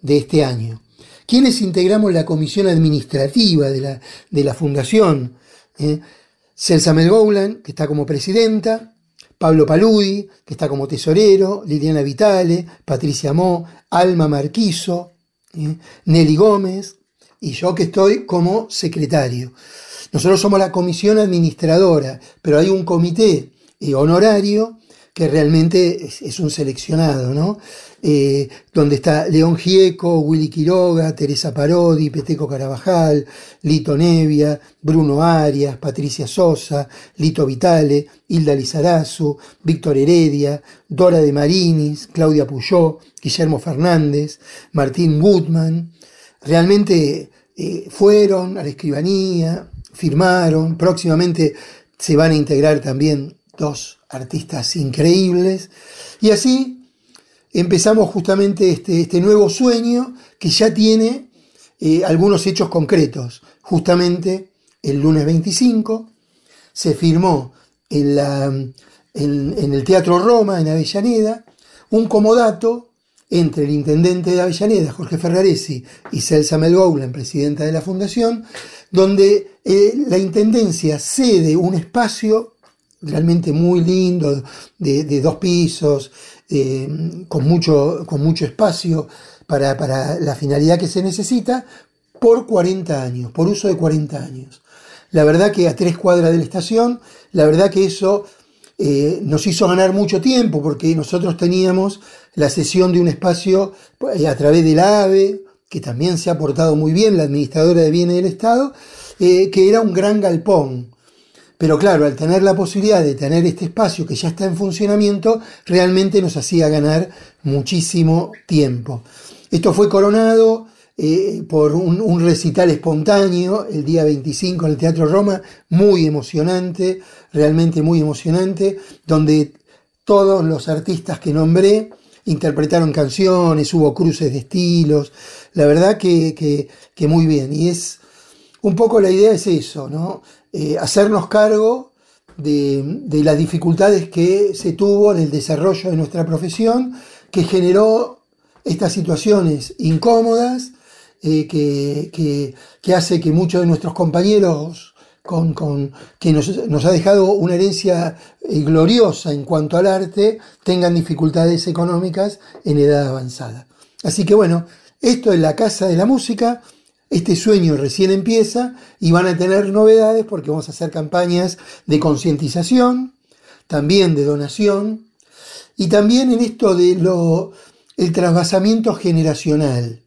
de este año. ¿Quiénes integramos la comisión administrativa de la, de la fundación? Eh, Celsa Melgoulan, que está como presidenta, Pablo Paludi, que está como tesorero, Liliana Vitale, Patricia Mo, Alma Marquiso, eh, Nelly Gómez y yo que estoy como secretario. Nosotros somos la comisión administradora, pero hay un comité eh, honorario que realmente es, un seleccionado, ¿no? Eh, donde está León Gieco, Willy Quiroga, Teresa Parodi, Peteco Carabajal, Lito Nevia, Bruno Arias, Patricia Sosa, Lito Vitale, Hilda Lizarazu, Víctor Heredia, Dora de Marinis, Claudia Puyó, Guillermo Fernández, Martín Gutman. Realmente eh, fueron a la escribanía, firmaron, próximamente se van a integrar también dos artistas increíbles. Y así empezamos justamente este, este nuevo sueño que ya tiene eh, algunos hechos concretos. Justamente el lunes 25 se firmó en, la- en- en el Teatro Roma, en Avellaneda, un comodato entre el intendente de Avellaneda, Jorge Ferraresi, y Celsa Melgoulan, presidenta de la fundación, donde eh, la intendencia cede un espacio realmente muy lindo, de, dos pisos, eh, con, mucho, con mucho espacio para, para la finalidad que se necesita, por 40 años, por uso de 40 años. La verdad que a tres cuadras de la estación, la verdad que eso eh, nos hizo ganar mucho tiempo, porque nosotros teníamos la cesión de un espacio eh, a través del AVE, que también se ha portado muy bien, la administradora de bienes del Estado, eh, que era un gran galpón. Pero claro, al tener la posibilidad de tener este espacio que ya está en funcionamiento, realmente nos hacía ganar muchísimo tiempo. Esto fue coronado eh, por un, recital espontáneo el día 25 en el Teatro Roma, muy emocionante, realmente muy emocionante, donde todos los artistas que nombré interpretaron canciones, hubo cruces de estilos, la verdad que, que- que muy bien. Y es un poco la idea es eso, ¿no? Eh, hacernos cargo de, de las dificultades que se tuvo en el desarrollo de nuestra profesión, que generó estas situaciones incómodas, eh, que, hace que muchos de nuestros compañeros que nos, nos ha dejado una herencia eh, gloriosa en cuanto al arte, tengan dificultades económicas en edad avanzada. Así que bueno, esto es la Casa de la Música, este sueño recién empieza y van a tener novedades porque vamos a hacer campañas de concientización, también de donación y también en esto de lo el trasvasamiento generacional.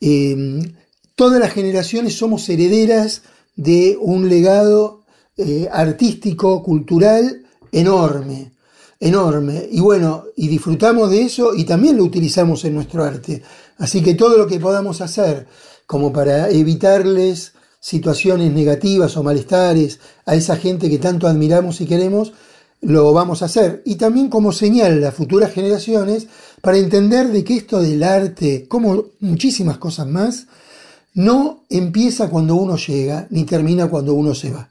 Eh, todas las generaciones somos herederas de un legado eh, artístico, cultural enorme, enorme. Y bueno, y disfrutamos de eso y también lo utilizamos en nuestro arte. Así que todo lo que podamos hacer como para evitarles situaciones negativas o malestares a esa gente que tanto admiramos y queremos, lo vamos a hacer. Y también como señal a futuras generaciones para entender de que esto del arte, como muchísimas cosas más, no empieza cuando uno llega ni termina cuando uno se va.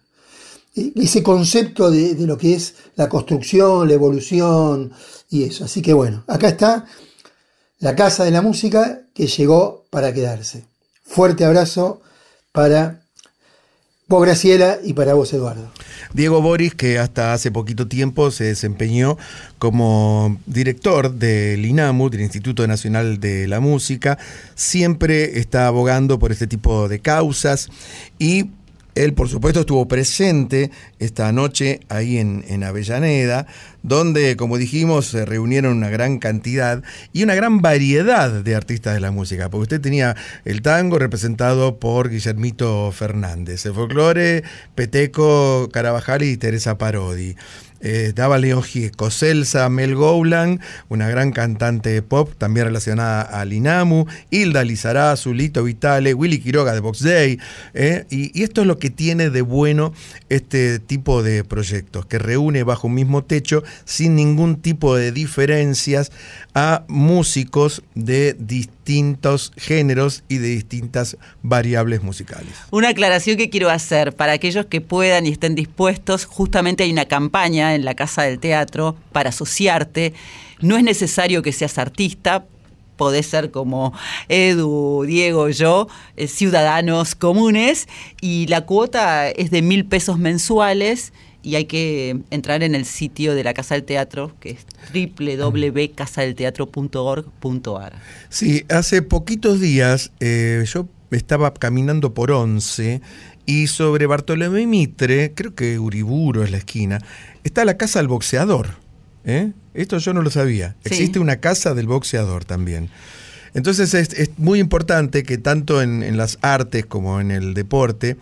Ese concepto de lo que es la construcción, la evolución y eso. Así que bueno, acá está la Casa de la Música que llegó para quedarse. Fuerte abrazo para Graciela, y para vos, Eduardo. Diego Boris, que hasta hace poquito tiempo se desempeñó como director del INAMU, del Instituto Nacional de la Música, siempre está abogando por este tipo de causas y él, por supuesto, estuvo presente esta noche ahí en, en Avellaneda, donde, como dijimos, se reunieron una gran cantidad y una gran variedad de artistas de la música, porque usted tenía el tango representado por Guillermito Fernández, el folclore, Peteco Carabajal y Teresa Parodi. Eh, estaba Leo Gieco, Celsa, Mel Goulan, una gran cantante de pop también relacionada al Inamu, Hilda Lizarazu, Lito Vitale, Willy Quiroga de Box Day. eh, y, y esto es lo que tiene de bueno este tipo de proyectos, que reúne bajo un mismo techo sin ningún tipo de diferencias a músicos de distintos géneros y de distintas variables musicales. Una aclaración que quiero hacer para aquellos que puedan y estén dispuestos, justamente hay una campaña en la Casa del Teatro para asociarte. No es necesario que seas artista, podés ser como Edu, Diego, yo, eh, ciudadanos comunes, y la cuota es de mil pesos mensuales. Y hay que entrar en el sitio de la Casa del Teatro, que es www.casadelteatro.org.ar. Sí, hace poquitos días eh, yo estaba caminando por Once y sobre Bartolomé Mitre, creo que Uriburo es la esquina, está la casa del boxeador. ¿eh? Esto yo no lo sabía. Sí. Existe una casa del boxeador también. Entonces es, es muy importante que tanto en, en las artes como en el deporte,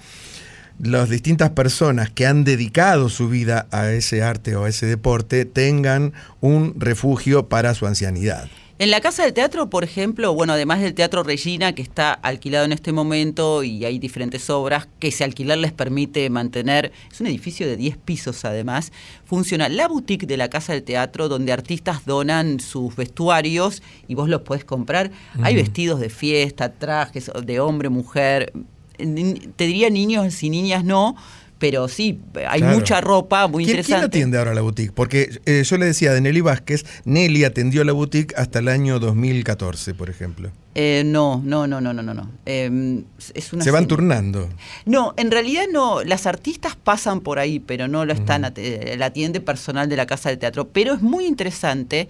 las distintas personas que han dedicado su vida a ese arte o a ese deporte tengan un refugio para su ancianidad. En la Casa del Teatro, por ejemplo, bueno, además del Teatro Regina, que está alquilado en este momento y hay diferentes obras que ese alquiler les permite mantener, es un edificio de 10 pisos además, funciona la boutique de la Casa del Teatro donde artistas donan sus vestuarios y vos los podés comprar. Hay vestidos de fiesta, trajes de hombre, mujer, te diría niños y niñas no, pero sí, hay Claro. mucha ropa muy ¿Quién, quién interesante. atiende ahora la boutique? Porque eh, yo le decía de Nelly Vázquez, Nelly atendió la boutique hasta el año 2014, por ejemplo. Eh, no, no, no, no, no, no. Eh, es una Se van turnando. No, en realidad no. Las artistas pasan por ahí, pero no lo están. La atiende personal de la Casa del Teatro. Pero es muy interesante.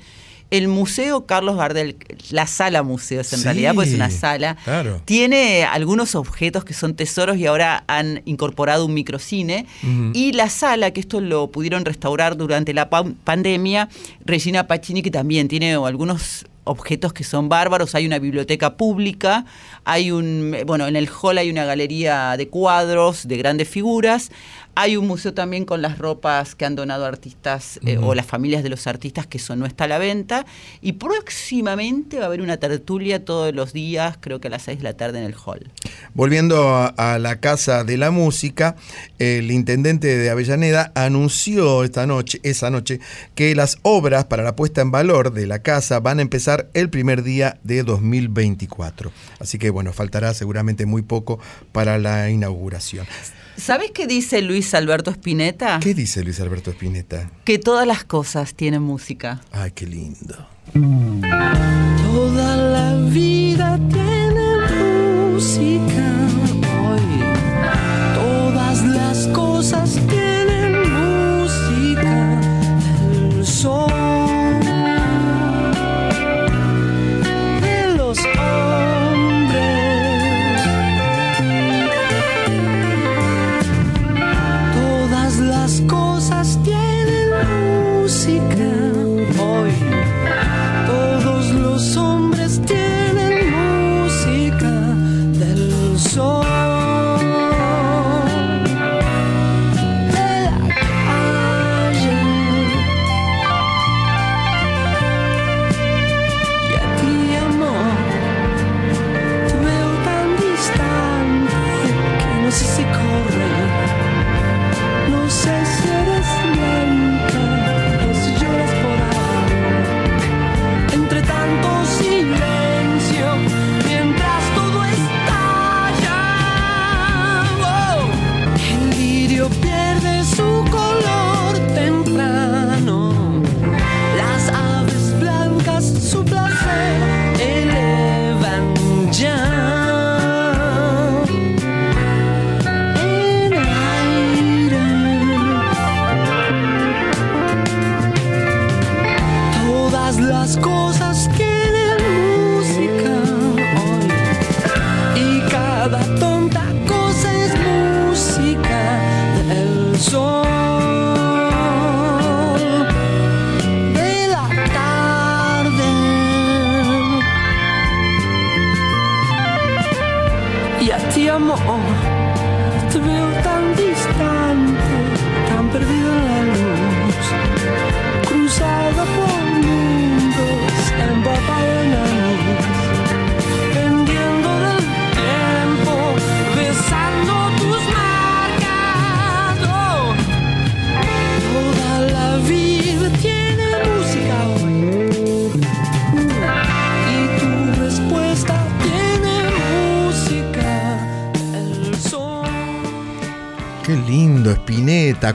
El Museo Carlos Gardel, la sala museos en Sí, realidad, pues es una sala, claro. tiene algunos objetos que son tesoros y ahora han incorporado un microcine. Y la sala, que esto lo pudieron restaurar durante la pa- pandemia, Regina Pacini, que también tiene algunos objetos que son bárbaros. Hay una biblioteca pública, hay un, bueno, en el hall hay una galería de cuadros de grandes figuras. Hay un museo también con las ropas que han donado artistas eh, o las familias de los artistas que eso no está a la venta. Y próximamente va a haber una tertulia todos los días, creo que a las 6 de la tarde en el hall. Volviendo a, a la Casa de la Música, el intendente de Avellaneda anunció esta noche, esa noche, que las obras para la puesta en valor de la casa van a empezar el primer día de 2024. Así que bueno, faltará seguramente muy poco para la inauguración. ¿Sabes qué dice Luis Alberto Spinetta? ¿Qué dice Luis Alberto Spinetta? Que todas las cosas tienen música. Ay, qué lindo. Toda la vida tiene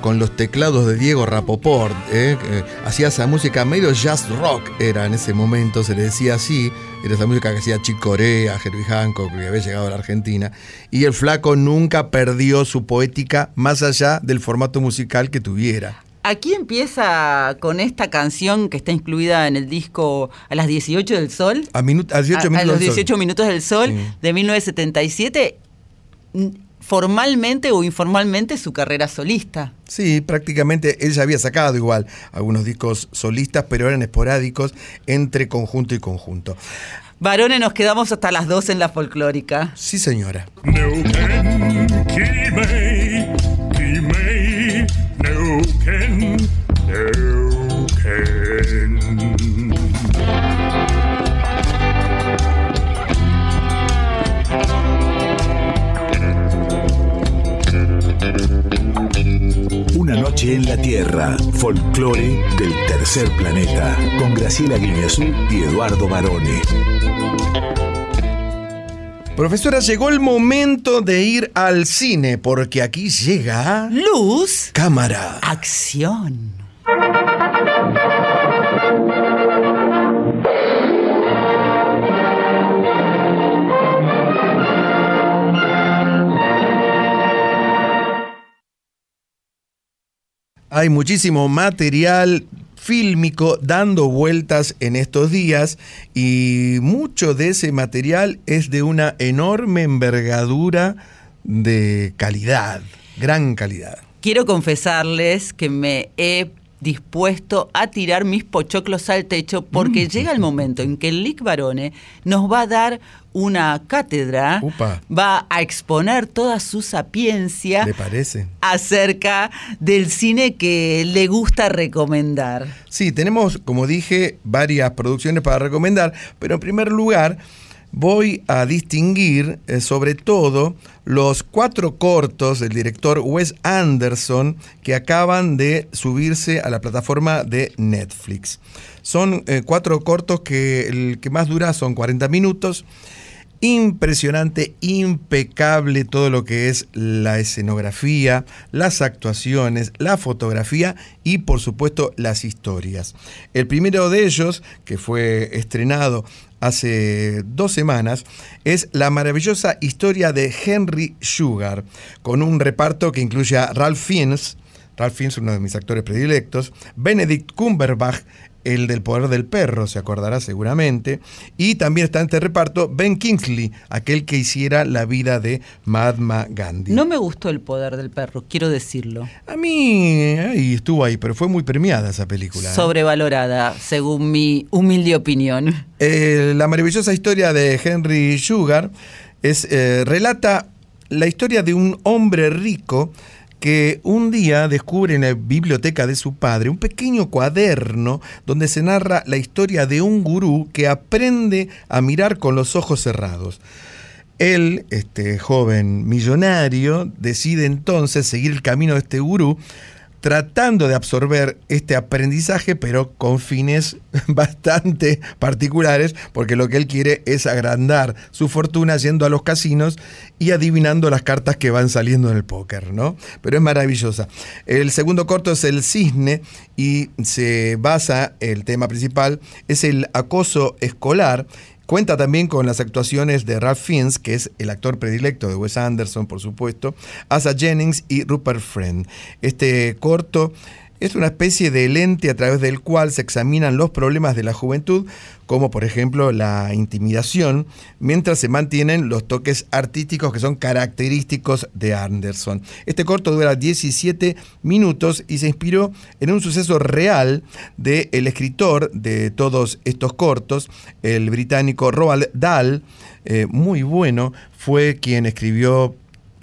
con los teclados de Diego Rapoport. ¿eh? Que Hacía esa música medio jazz rock, era en ese momento, se le decía así. Era esa música que hacía Chick Corea, Herbie Hancock, que había llegado a la Argentina. Y el flaco nunca perdió su poética más allá del formato musical que tuviera. Aquí empieza con esta canción que está incluida en el disco A las 18 del Sol. A, minu- a 18 a, a minutos los del sol. 18 minutos del sol Sí. de 1977, mm, formalmente o informalmente su carrera solista. Sí, prácticamente él ya había sacado igual algunos discos solistas, pero eran esporádicos entre conjunto y conjunto. Varones, nos quedamos hasta las 2 en la folclórica. Sí, señora. Una noche en la Tierra, folclore del tercer planeta, con Graciela Guineazú y Eduardo Barone. Profesora, llegó el momento de ir al cine, porque aquí llega... Luz, Cámara. acción. Hay muchísimo material fílmico dando vueltas en estos días y mucho de ese material es de una enorme envergadura de calidad, gran calidad. Quiero confesarles que me he dispuesto a tirar mis pochoclos al techo porque llega el momento en que el Lic Barone nos va a dar una cátedra, Upa. va a exponer toda su sapiencia ¿Le parece? acerca del cine que le gusta recomendar. Sí, tenemos, como dije, varias producciones para recomendar, pero en primer lugar voy a distinguir eh, sobre todo los cuatro cortos del director Wes Anderson que acaban de subirse a la plataforma de Netflix. Son eh, cuatro cortos que el que más dura son 40 minutos. Impresionante, impecable todo lo que es la escenografía, las actuaciones, la fotografía y por supuesto las historias. El primero de ellos, que fue estrenado hace dos semanas, es la maravillosa historia de Henry Sugar, con un reparto que incluye a Ralph Fiennes, Ralph Fiennes, uno de mis actores predilectos, Benedict Cumberbatch, el del poder del perro, se acordará seguramente, y también está en este reparto Ben Kingsley, aquel que hiciera la vida de Mahatma Gandhi. No me gustó el poder del perro, quiero decirlo. A mí ahí estuvo ahí, pero fue muy premiada esa película. ¿eh? Sobrevalorada, según mi humilde opinión. Eh, la maravillosa historia de Henry Sugar es, eh, relata la historia de un hombre rico que un día descubre en la biblioteca de su padre un pequeño cuaderno donde se narra la historia de un gurú que aprende a mirar con los ojos cerrados. Él, este joven millonario, decide entonces seguir el camino de este gurú, tratando de absorber este aprendizaje, pero con fines bastante particulares, porque lo que él quiere es agrandar su fortuna yendo a los casinos y adivinando las cartas que van saliendo en el póker, ¿no? Pero es maravillosa. El segundo corto es El Cisne y se basa, el tema principal, es el acoso escolar Cuenta también con las actuaciones de Ralph Fiennes, que es el actor predilecto de Wes Anderson, por supuesto, Asa Jennings y Rupert Friend. Este corto es una especie de lente a través del cual se examinan los problemas de la juventud, como por ejemplo la intimidación, mientras se mantienen los toques artísticos que son característicos de Anderson. Este corto dura 17 minutos y se inspiró en un suceso real del el escritor de todos estos cortos, el británico Roald Dahl, eh, muy bueno, fue quien escribió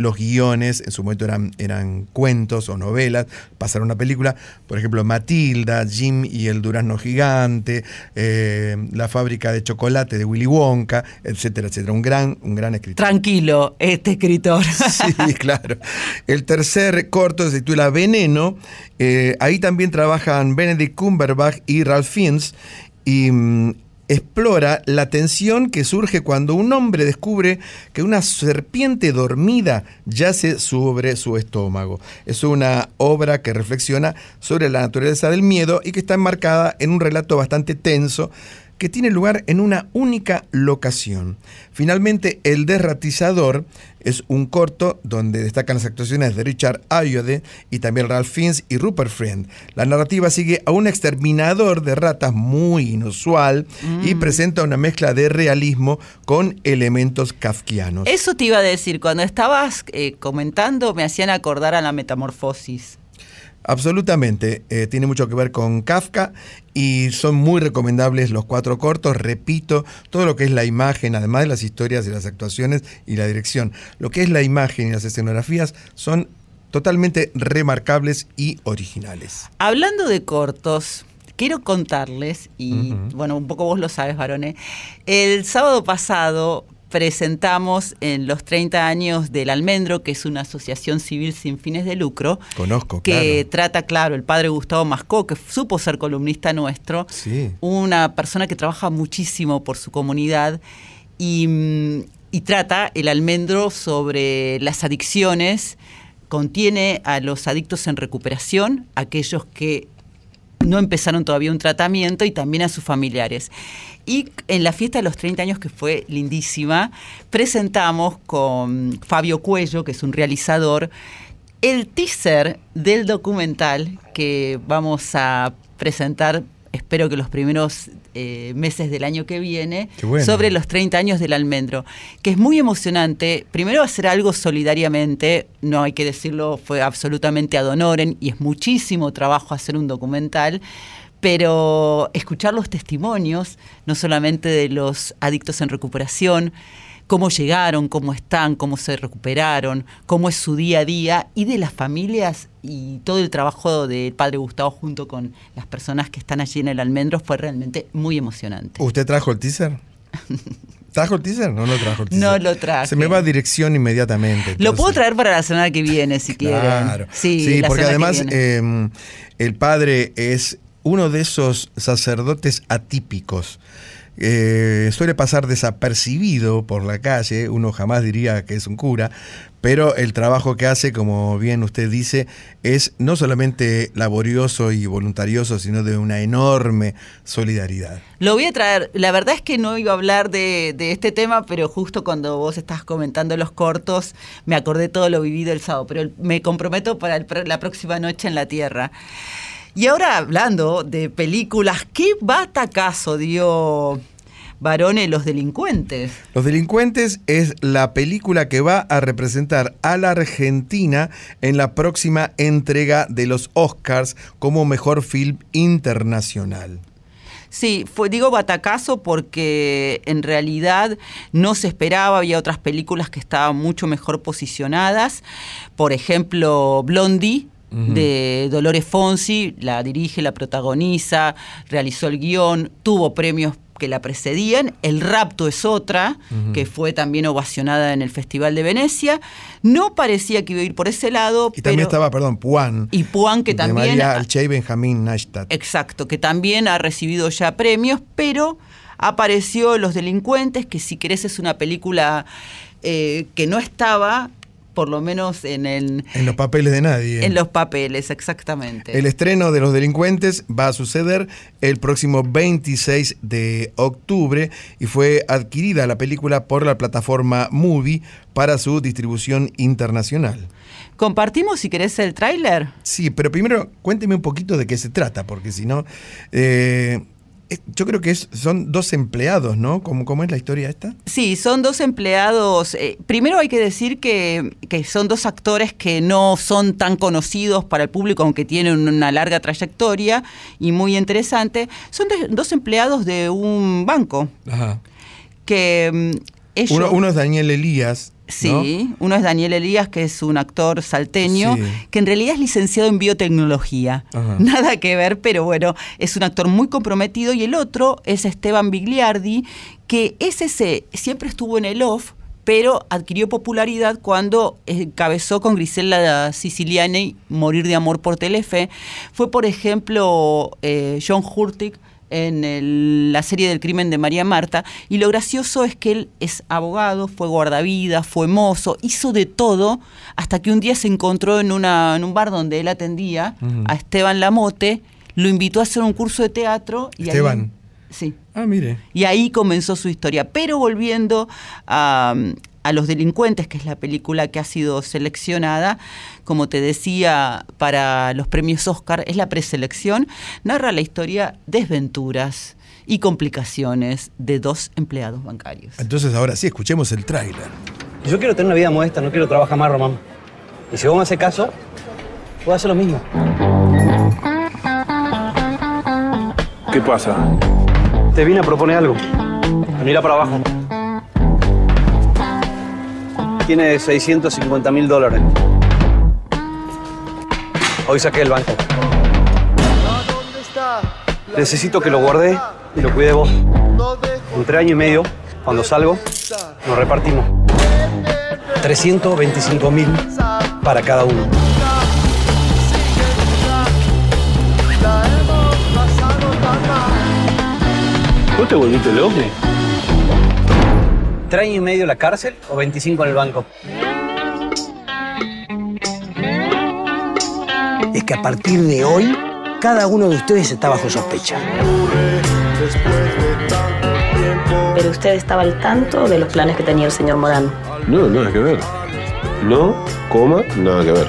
los guiones, en su momento eran, eran cuentos o novelas, pasaron a una película, por ejemplo, Matilda, Jim y el durazno gigante, eh, La fábrica de chocolate de Willy Wonka, etcétera, etcétera. Un gran, un gran escritor. Tranquilo, este escritor. Sí, claro. El tercer corto se titula Veneno. Eh, ahí también trabajan Benedict Cumberbatch y Ralph Fiennes. Y mm, explora la tensión que surge cuando un hombre descubre que una serpiente dormida yace sobre su estómago. Es una obra que reflexiona sobre la naturaleza del miedo y que está enmarcada en un relato bastante tenso que tiene lugar en una única locación. Finalmente, El Derratizador es un corto donde destacan las actuaciones de Richard Ayoade y también Ralph Fiennes y Rupert Friend. La narrativa sigue a un exterminador de ratas muy inusual y Mm. presenta una mezcla de realismo con elementos kafkianos. Eso te iba a decir, cuando estabas eh, comentando me hacían acordar a la metamorfosis. Absolutamente, eh, tiene mucho que ver con Kafka y son muy recomendables los cuatro cortos, repito, todo lo que es la imagen, además de las historias y las actuaciones y la dirección, lo que es la imagen y las escenografías son totalmente remarcables y originales. Hablando de cortos, quiero contarles, y bueno, un poco vos lo sabes, varones, el sábado pasado presentamos en los 30 años del Almendro, que es una asociación civil sin fines de lucro, Conozco, que claro. trata, claro, el padre Gustavo Mascó, que supo ser columnista nuestro, Sí. una persona que trabaja muchísimo por su comunidad y, mm, y trata el almendro sobre las adicciones, contiene a los adictos en recuperación, aquellos que no empezaron todavía un tratamiento y también a sus familiares. Y en la fiesta de los 30 años, que fue lindísima, presentamos con Fabio Cuello, que es un realizador, el teaser del documental que vamos a presentar, espero que los primeros eh, meses del año que viene bueno. sobre los 30 años del almendro, que es muy emocionante. Primero hacer algo solidariamente, no hay que decirlo, fue absolutamente ad honorem y es muchísimo trabajo hacer un documental. Pero escuchar los testimonios, no solamente de los adictos en recuperación, cómo llegaron, cómo están, cómo se recuperaron, cómo es su día a día y de las familias y todo el trabajo del padre Gustavo junto con las personas que están allí en el almendro fue realmente muy emocionante. ¿Usted trajo el teaser? ¿Trajo el teaser? No, no trajo el teaser. No lo traje. Se me va a dirección inmediatamente. Lo puedo traer para la semana que viene si quieren. Claro. Sí, porque además eh, el padre es uno de esos sacerdotes atípicos. Eh, suele pasar desapercibido por la calle, uno jamás diría que es un cura, pero el trabajo que hace, como bien usted dice, es no solamente laborioso y voluntarioso, sino de una enorme solidaridad. Lo voy a traer. La verdad es que no iba a hablar de, este tema, pero justo cuando vos estás comentando los cortos, me acordé todo lo vivido el sábado. Pero me comprometo para el la próxima noche en la Tierra. Y ahora hablando de películas, ¿qué batacazo dio Varone Los Delincuentes? Los Delincuentes es la película que va a representar a la Argentina en la próxima entrega de los Oscars como mejor film internacional. Sí, fue, digo batacazo porque en realidad no se esperaba, había otras películas que estaban mucho mejor posicionadas. Por ejemplo, Blondie. De Dolores Fonsi, la dirige, la protagoniza, realizó el guion, tuvo premios que la precedían. El rapto es otra, que fue también ovacionada en el Festival de Venecia. No parecía que iba a ir por ese lado, Y también estaba, perdón, Puan. y Puan, que de también María Alche y Benjamín Neistat. Exacto, que también ha recibido ya premios, pero apareció Los Delincuentes, que si querés es una película eh, que no estaba, por lo menos en, el, En los papeles de nadie. en los papeles, exactamente. El estreno de Los Delincuentes va a suceder el próximo 26 de octubre y fue adquirida la película por la plataforma Movie para su distribución internacional. Compartimos, si querés, el tráiler. Sí, pero primero cuénteme un poquito de qué se trata, porque si no, eh, yo creo que es- son dos empleados, ¿no? ¿Cómo, cómo es la historia esta? Sí, son dos empleados. eh, primero hay que decir que, que son dos actores que no son tan conocidos para el público, aunque tienen una larga trayectoria y muy interesante. Son de- dos empleados de un banco Ajá. que mm, ellos... Uno, uno es Daniel Elías. ¿No? Sí, uno es Daniel Elías, que es un actor salteño, Sí. que en realidad es licenciado en biotecnología. Ajá. Nada que ver, pero bueno, es un actor muy comprometido. Y el otro es Esteban Bigliardi, que ese se, siempre estuvo en el off, pero adquirió popularidad cuando encabezó con Grisela Siciliani Morir de Amor por Telefe. Fue, por ejemplo, eh, John Hurtig en el- la serie del crimen de María Marta y lo gracioso es que él es abogado, fue guardavidas, fue mozo, hizo de todo hasta que un día se encontró en, una, en un bar donde él atendía a Esteban Lamote, lo invitó a hacer un curso de teatro y ahí- Esteban. sí. Ah, mire. Y ahí comenzó su historia. Pero volviendo a, a Los Delincuentes, que es la película que ha sido seleccionada, como te decía, para los premios Oscar, es la preselección, narra la historia desventuras y complicaciones de dos empleados bancarios. Entonces ahora sí, escuchemos el tráiler. Yo quiero tener una vida modesta, no quiero trabajar más, Román. Y si vos me haces caso, puedo hacer lo mismo. ¿Qué pasa? Te vine a proponer algo. Mira para abajo. Tiene 650 mil dólares. Hoy saqué el banco. Necesito que lo guarde y lo cuide vos. Entre año y medio, cuando salgo, nos repartimos. 325 mil para cada uno. ¿Vos te volviste loco? ¿Tres años y medio en la cárcel o 25 en el banco? es que a partir de hoy, cada uno de ustedes está bajo sospecha. Pero usted estaba al tanto de los planes que tenía el señor Morán. No, nada que ver. No, coma, nada que ver.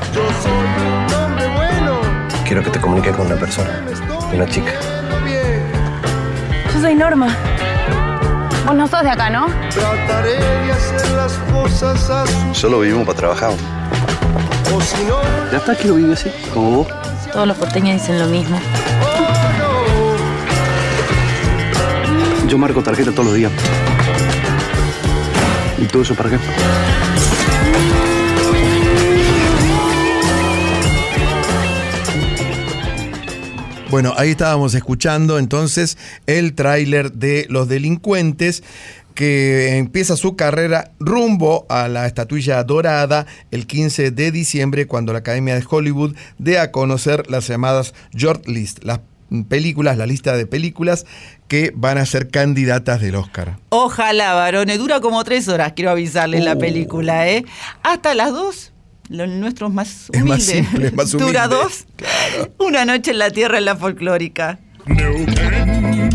Quiero que te comunique con una persona, una chica. Yo soy Norma. Vos no sos de acá, ¿no? Trataré de hacer las cosas a su Solo vivimos para trabajar. o si no, ¿Ya está quiero vivir así? Como vos. Todos los porteños dicen lo mismo. Yo marco tarjeta todos los días. ¿Y todo eso para qué? Bueno, ahí estábamos escuchando entonces el tráiler de Los Delincuentes que empieza su carrera rumbo a la estatuilla dorada el 15 de diciembre cuando la Academia de Hollywood dé a conocer las llamadas Short List, las películas, la lista de películas que van a ser candidatas del Oscar. Ojalá, varones. Dura como tres horas, quiero avisarles la Uh. película, ¿eh? Hasta las dos. Lo nuestro es más Es más humilde. simple, Dura dos. Una noche en la tierra en la folclórica. Kimei,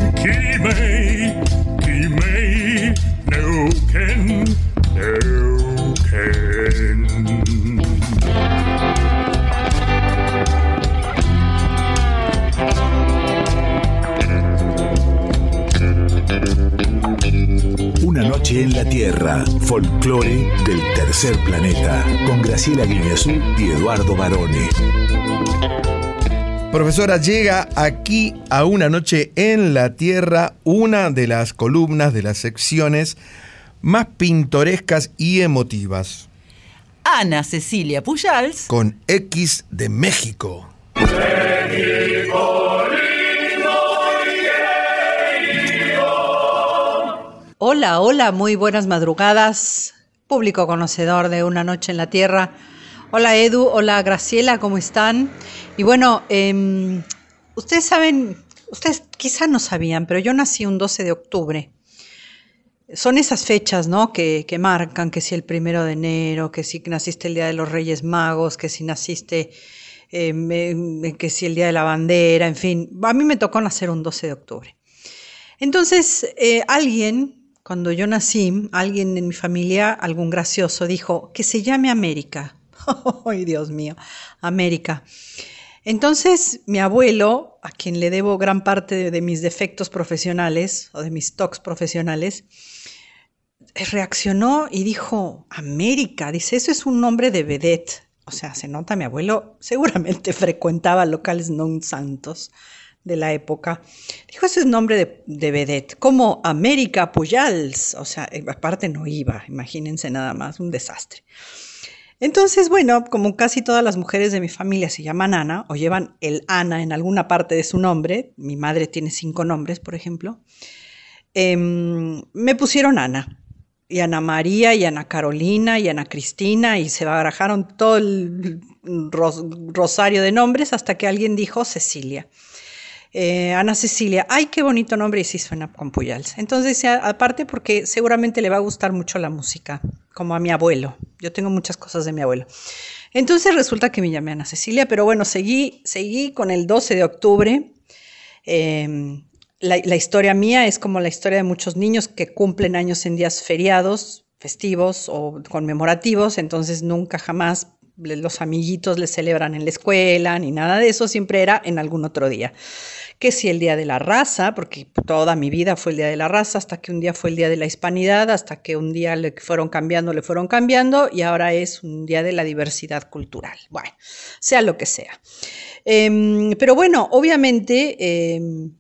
Una noche en la Tierra, folclore del tercer planeta, con Graciela Guineazú y Eduardo Barone. Profesora, llega aquí a Una Noche en la Tierra una de las columnas de las secciones más pintorescas y emotivas, Ana Cecilia Pujals. con X de México. Hola, hola, muy buenas madrugadas, público conocedor de Una Noche en la Tierra. Hola Edu, hola Graciela, ¿cómo están? Y bueno, em, ustedes saben, ustedes quizá no sabían, pero yo nací un 12 de octubre. Son esas fechas, ¿no? Que, que marcan que si el primero de enero, que si naciste el Día de los Reyes Magos, que si naciste, em, que si el Día de la Bandera, en fin. A mí me tocó nacer un 12 de octubre. Entonces, eh, alguien, cuando yo nací, alguien en mi familia, algún gracioso, dijo que se llame América. ¡Ay, Dios mío! América. Entonces, mi abuelo, a quien le debo gran parte de, mis defectos profesionales o de mis tocs profesionales, eh, reaccionó y dijo, América, dice, eso es un nombre de vedette. O sea, se nota, mi abuelo seguramente frecuentaba locales non santos de la época. Dijo, ese es nombre de, de vedette, como América Pujals. O sea, eh, aparte no iba, imagínense nada más, un desastre. Entonces, bueno, como casi todas las mujeres de mi familia se llaman Ana o llevan el Ana en alguna parte de su nombre, mi madre tiene cinco nombres, por ejemplo, em, me pusieron Ana. Y Ana María, y Ana Carolina, y Ana Cristina, y se barajaron todo el ros- rosario de nombres hasta que alguien dijo Cecilia. Eh, Ana Cecilia, ay, qué bonito nombre y sí suena con Puyals. Entonces, aparte porque seguramente le va a gustar mucho la música, como a mi abuelo. Yo tengo muchas cosas de mi abuelo. Entonces resulta que me llamé Ana Cecilia, pero bueno, seguí, seguí con el 12 de octubre. Eh, la, historia mía es como la historia de muchos niños que cumplen años en días feriados, festivos o conmemorativos, entonces nunca jamás los amiguitos les celebran en la escuela ni nada de eso, siempre era en algún otro día. Que si el día de la raza, porque toda mi vida fue el día de la raza, hasta que un día fue el día de la hispanidad, hasta que un día le fueron cambiando, le fueron cambiando, y ahora es un día de la diversidad cultural. Bueno, sea lo que sea. Em, pero bueno, obviamente, em,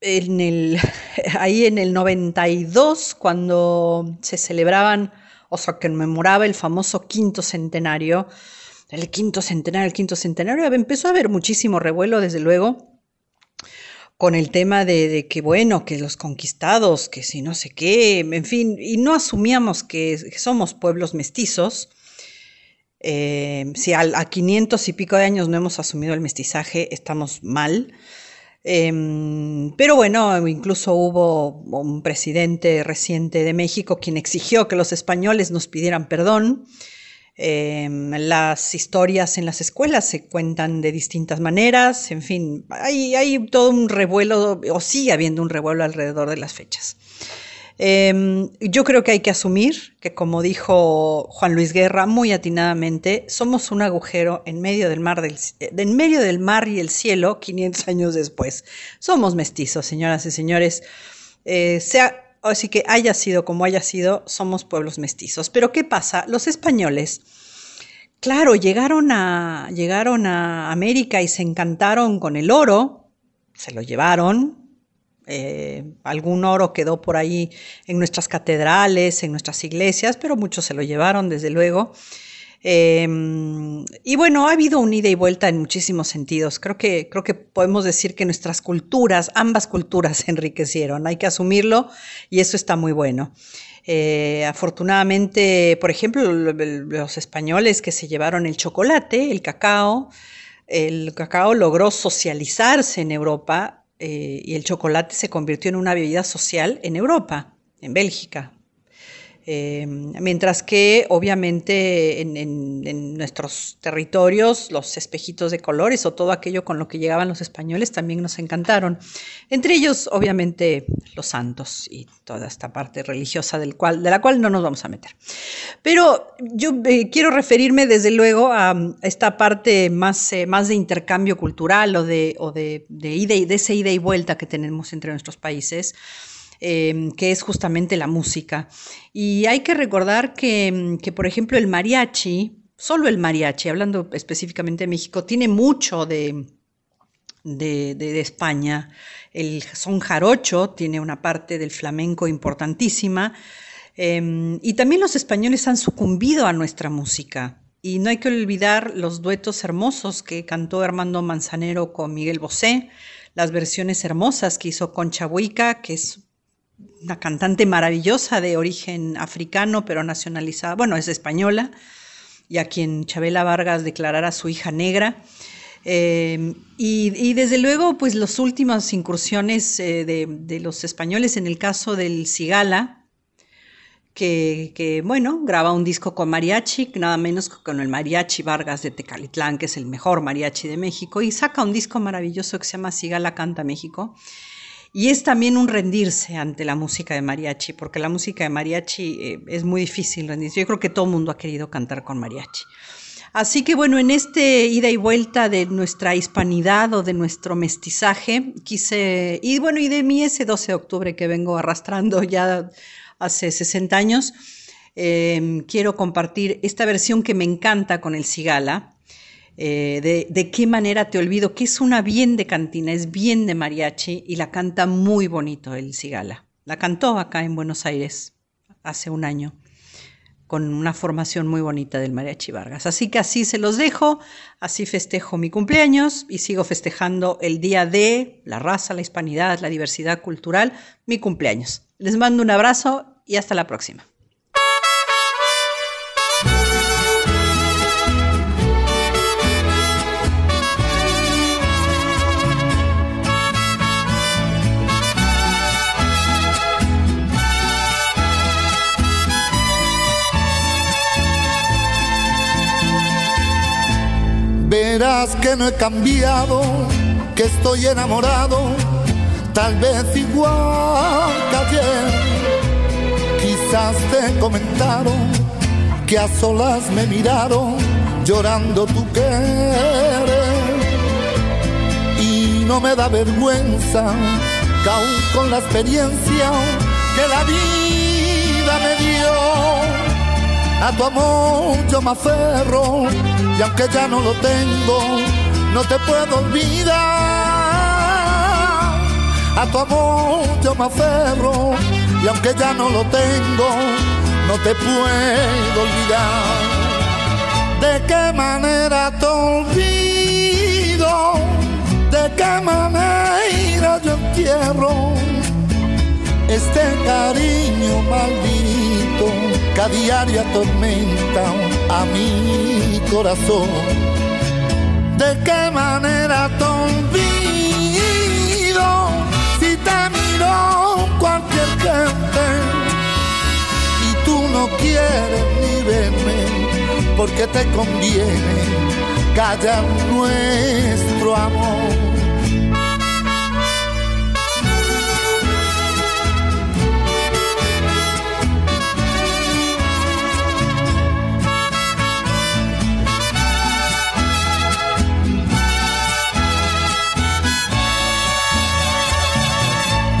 en el, ahí en el 92, cuando se celebraban, o sea, que conmemoraba el famoso quinto centenario, el quinto centenario, el quinto centenario, empezó a haber muchísimo revuelo, desde luego, con el tema de, que, bueno, que los conquistados, que si no sé qué, en fin, y no asumíamos que, somos pueblos mestizos. Eh, si al- a 500 y pico de años no hemos asumido el mestizaje, estamos mal. Em, pero bueno, incluso hubo un presidente reciente de México quien exigió que los españoles nos pidieran perdón. Em, las historias en las escuelas se cuentan de distintas maneras, en fin, hay, hay todo un revuelo, o sigue habiendo un revuelo alrededor de las fechas. Eh, yo creo que hay que asumir que, como dijo Juan Luis Guerra muy atinadamente, somos un agujero en medio del mar, en medio del mar y el cielo 500 años después. Somos mestizos, señoras y señores. Eh, sea, así que haya sido como haya sido, somos pueblos mestizos. Pero ¿qué pasa? Los españoles, claro, llegaron a, llegaron a América y se encantaron con el oro, se lo llevaron, eh, algún oro quedó por ahí en nuestras catedrales, en nuestras iglesias, pero muchos se lo llevaron, desde luego. Eh, y bueno, ha habido un ida y vuelta en muchísimos sentidos. Creo que, creo que podemos decir que nuestras culturas, ambas culturas se enriquecieron. Hay que asumirlo y eso está muy bueno. Eh, afortunadamente, por ejemplo, los españoles que se llevaron el chocolate, el cacao, el cacao logró socializarse en Europa eh, y el chocolate se convirtió en una bebida social en Europa, en Bélgica. Eh, mientras que obviamente en, nuestros territorios los espejitos de colores o todo aquello con lo que llegaban los españoles también nos encantaron. Entre ellos obviamente los santos y toda esta parte religiosa del cual, de la cual no nos vamos a meter. Pero yo eh, quiero referirme desde luego a, esta parte más, eh, más de intercambio cultural o de, o de, ida y, de esa ida y vuelta que tenemos entre nuestros países. Em, que es justamente la música. Y hay que recordar que, por ejemplo, el mariachi, solo el mariachi, hablando específicamente de México, tiene mucho de, de, España. El son jarocho tiene una parte del flamenco importantísima. Em, y también los españoles han sucumbido a nuestra música. Y no hay que olvidar los duetos hermosos que cantó Armando Manzanero con Miguel Bosé, las versiones hermosas que hizo Concha Huica, que es una cantante maravillosa de origen africano, pero nacionalizada, bueno, es española, y a quien Chabela Vargas declarara su hija negra. Eh, y, desde luego, pues las últimas incursiones eh, de, los españoles en el caso del Cigala, que, bueno, graba un disco con mariachi, nada menos que con el mariachi Vargas de Tecalitlán, que es el mejor mariachi de México, y saca un disco maravilloso que se llama Cigala Canta México. Y es también un rendirse ante la música de mariachi, porque la música de mariachi eh, es muy difícil rendirse. Yo creo que todo el mundo ha querido cantar con mariachi. Así que bueno, en este ida y vuelta de nuestra hispanidad o de nuestro mestizaje, quise, y bueno, y de mí ese 12 de octubre que vengo arrastrando ya hace 60 años, eh, quiero compartir esta versión que me encanta con el Cigala, eh, de, qué manera te olvido, que es una bien de cantina, es bien de mariachi y la canta muy bonito el Cigala. La cantó acá en Buenos Aires hace un año con una formación muy bonita del Mariachi Vargas. Así que así se los dejo, así festejo mi cumpleaños y sigo festejando el día de la raza, la hispanidad, la diversidad cultural, mi cumpleaños. Les mando un abrazo y hasta la próxima. Verás que no he cambiado, que estoy enamorado, tal vez igual que ayer. Quizás te comentaron que a solas me miraron llorando tu querer. Y no me da vergüenza que aún con la experiencia que la vida a tu amor yo me aferro y aunque ya no lo tengo, no te puedo olvidar. A tu amor yo me aferro y aunque ya no lo tengo, no te puedo olvidar. ¿De qué manera te olvido? ¿De qué manera yo entierro este cariño maldito que a diario atormenta a mi corazón. ¿De qué manera te olvido si te miro cualquier gente y tú no quieres ni verme porque te conviene callar nuestro amor?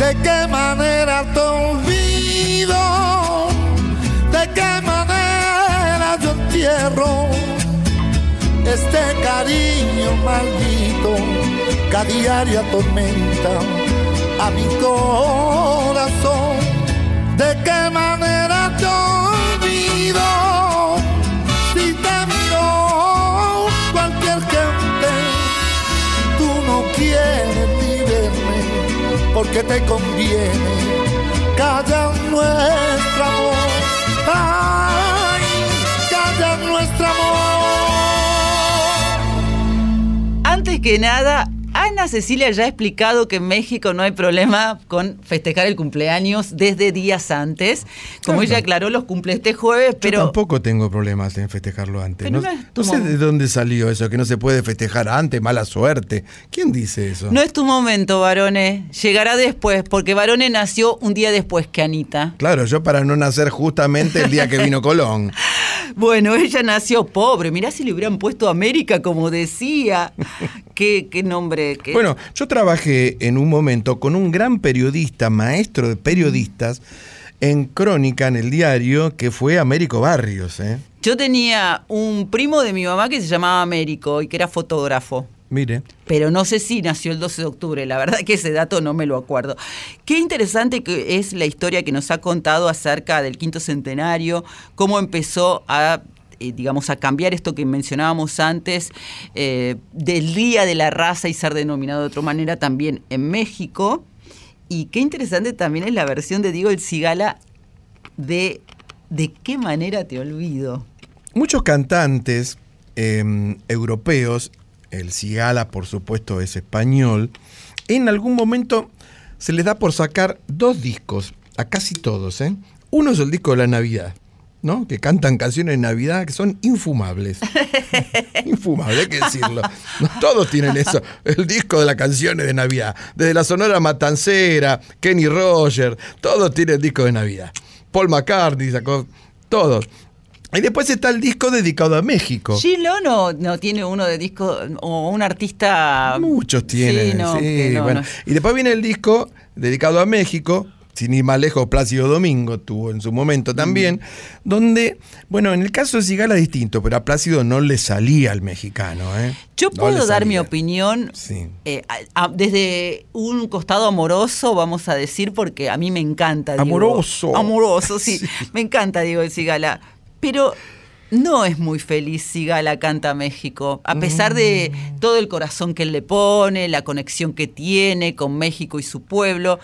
de qué manera te olvido, de qué manera yo entierro este cariño maldito que a diario a mi corazón, de qué manera te olvido. Porque te conviene. Calla nuestro amor, ay, calla nuestro amor. Antes que nada, Ana Cecilia ya ha explicado que en México no hay problema con festejar el cumpleaños desde días antes. Como Claro. ella aclaró, los cumple este jueves, Yo pero tampoco tengo problemas en festejarlo antes. No, no sé de dónde salió eso, que no se puede festejar antes, mala suerte. ¿Quién dice eso? no es tu momento, Varone. Llegará después, porque Varone nació un día después que Anita. Claro, yo para no nacer justamente el día que vino Colón. Bueno, ella nació pobre. Mirá si le hubieran puesto América, como decía. qué, qué nombre. qué- Bueno, yo trabajé en un momento con un gran periodista, maestro de periodistas, en Crónica, en el diario, que fue Américo Barrios. ¿eh? Yo tenía un primo de mi mamá que se llamaba Américo y que era fotógrafo. Mire. pero no sé si nació el 12 de octubre, la verdad que ese dato no me lo acuerdo. Qué interesante que es la historia que nos ha contado acerca del quinto centenario, cómo empezó a eh, digamos, a cambiar esto que mencionábamos antes, eh, del Día de la Raza y ser denominado de otra manera también en México. Y qué interesante también es la versión de Diego El Cigala de ¿De qué manera te olvido? Muchos cantantes eh, europeos, el Cigala por supuesto es español, en algún momento se les da por sacar dos discos, a casi todos. ¿eh? Uno es el disco de la Navidad, ¿no? que cantan canciones de Navidad que son infumables. Infumables, hay que decirlo. Todos tienen eso, el disco de las canciones de Navidad. Desde la Sonora Matancera, Kenny Roger, todos tienen disco de Navidad. Paul McCartney sacó, todos. Y después está el disco dedicado a México. Gilo no, no tiene uno de disco o un artista. Muchos tienen. Sí, no, sí, que no, bueno. no. Y después viene el disco dedicado a México, sin ir más lejos, Plácido Domingo tuvo en su momento también, Mm. donde, bueno, en el caso de Cigala distinto, pero a Plácido no le salía al mexicano. ¿eh? Yo No puedo dar mi opinión Sí. eh, a- a- desde un costado amoroso, vamos a decir, porque a mí me encanta. Diego. Amoroso. Amoroso, sí. Me encanta, Diego el Cigala. Pero no es muy feliz Cigala Canta México, a pesar de Mm. todo el corazón que él le pone, la conexión que tiene con México y su pueblo.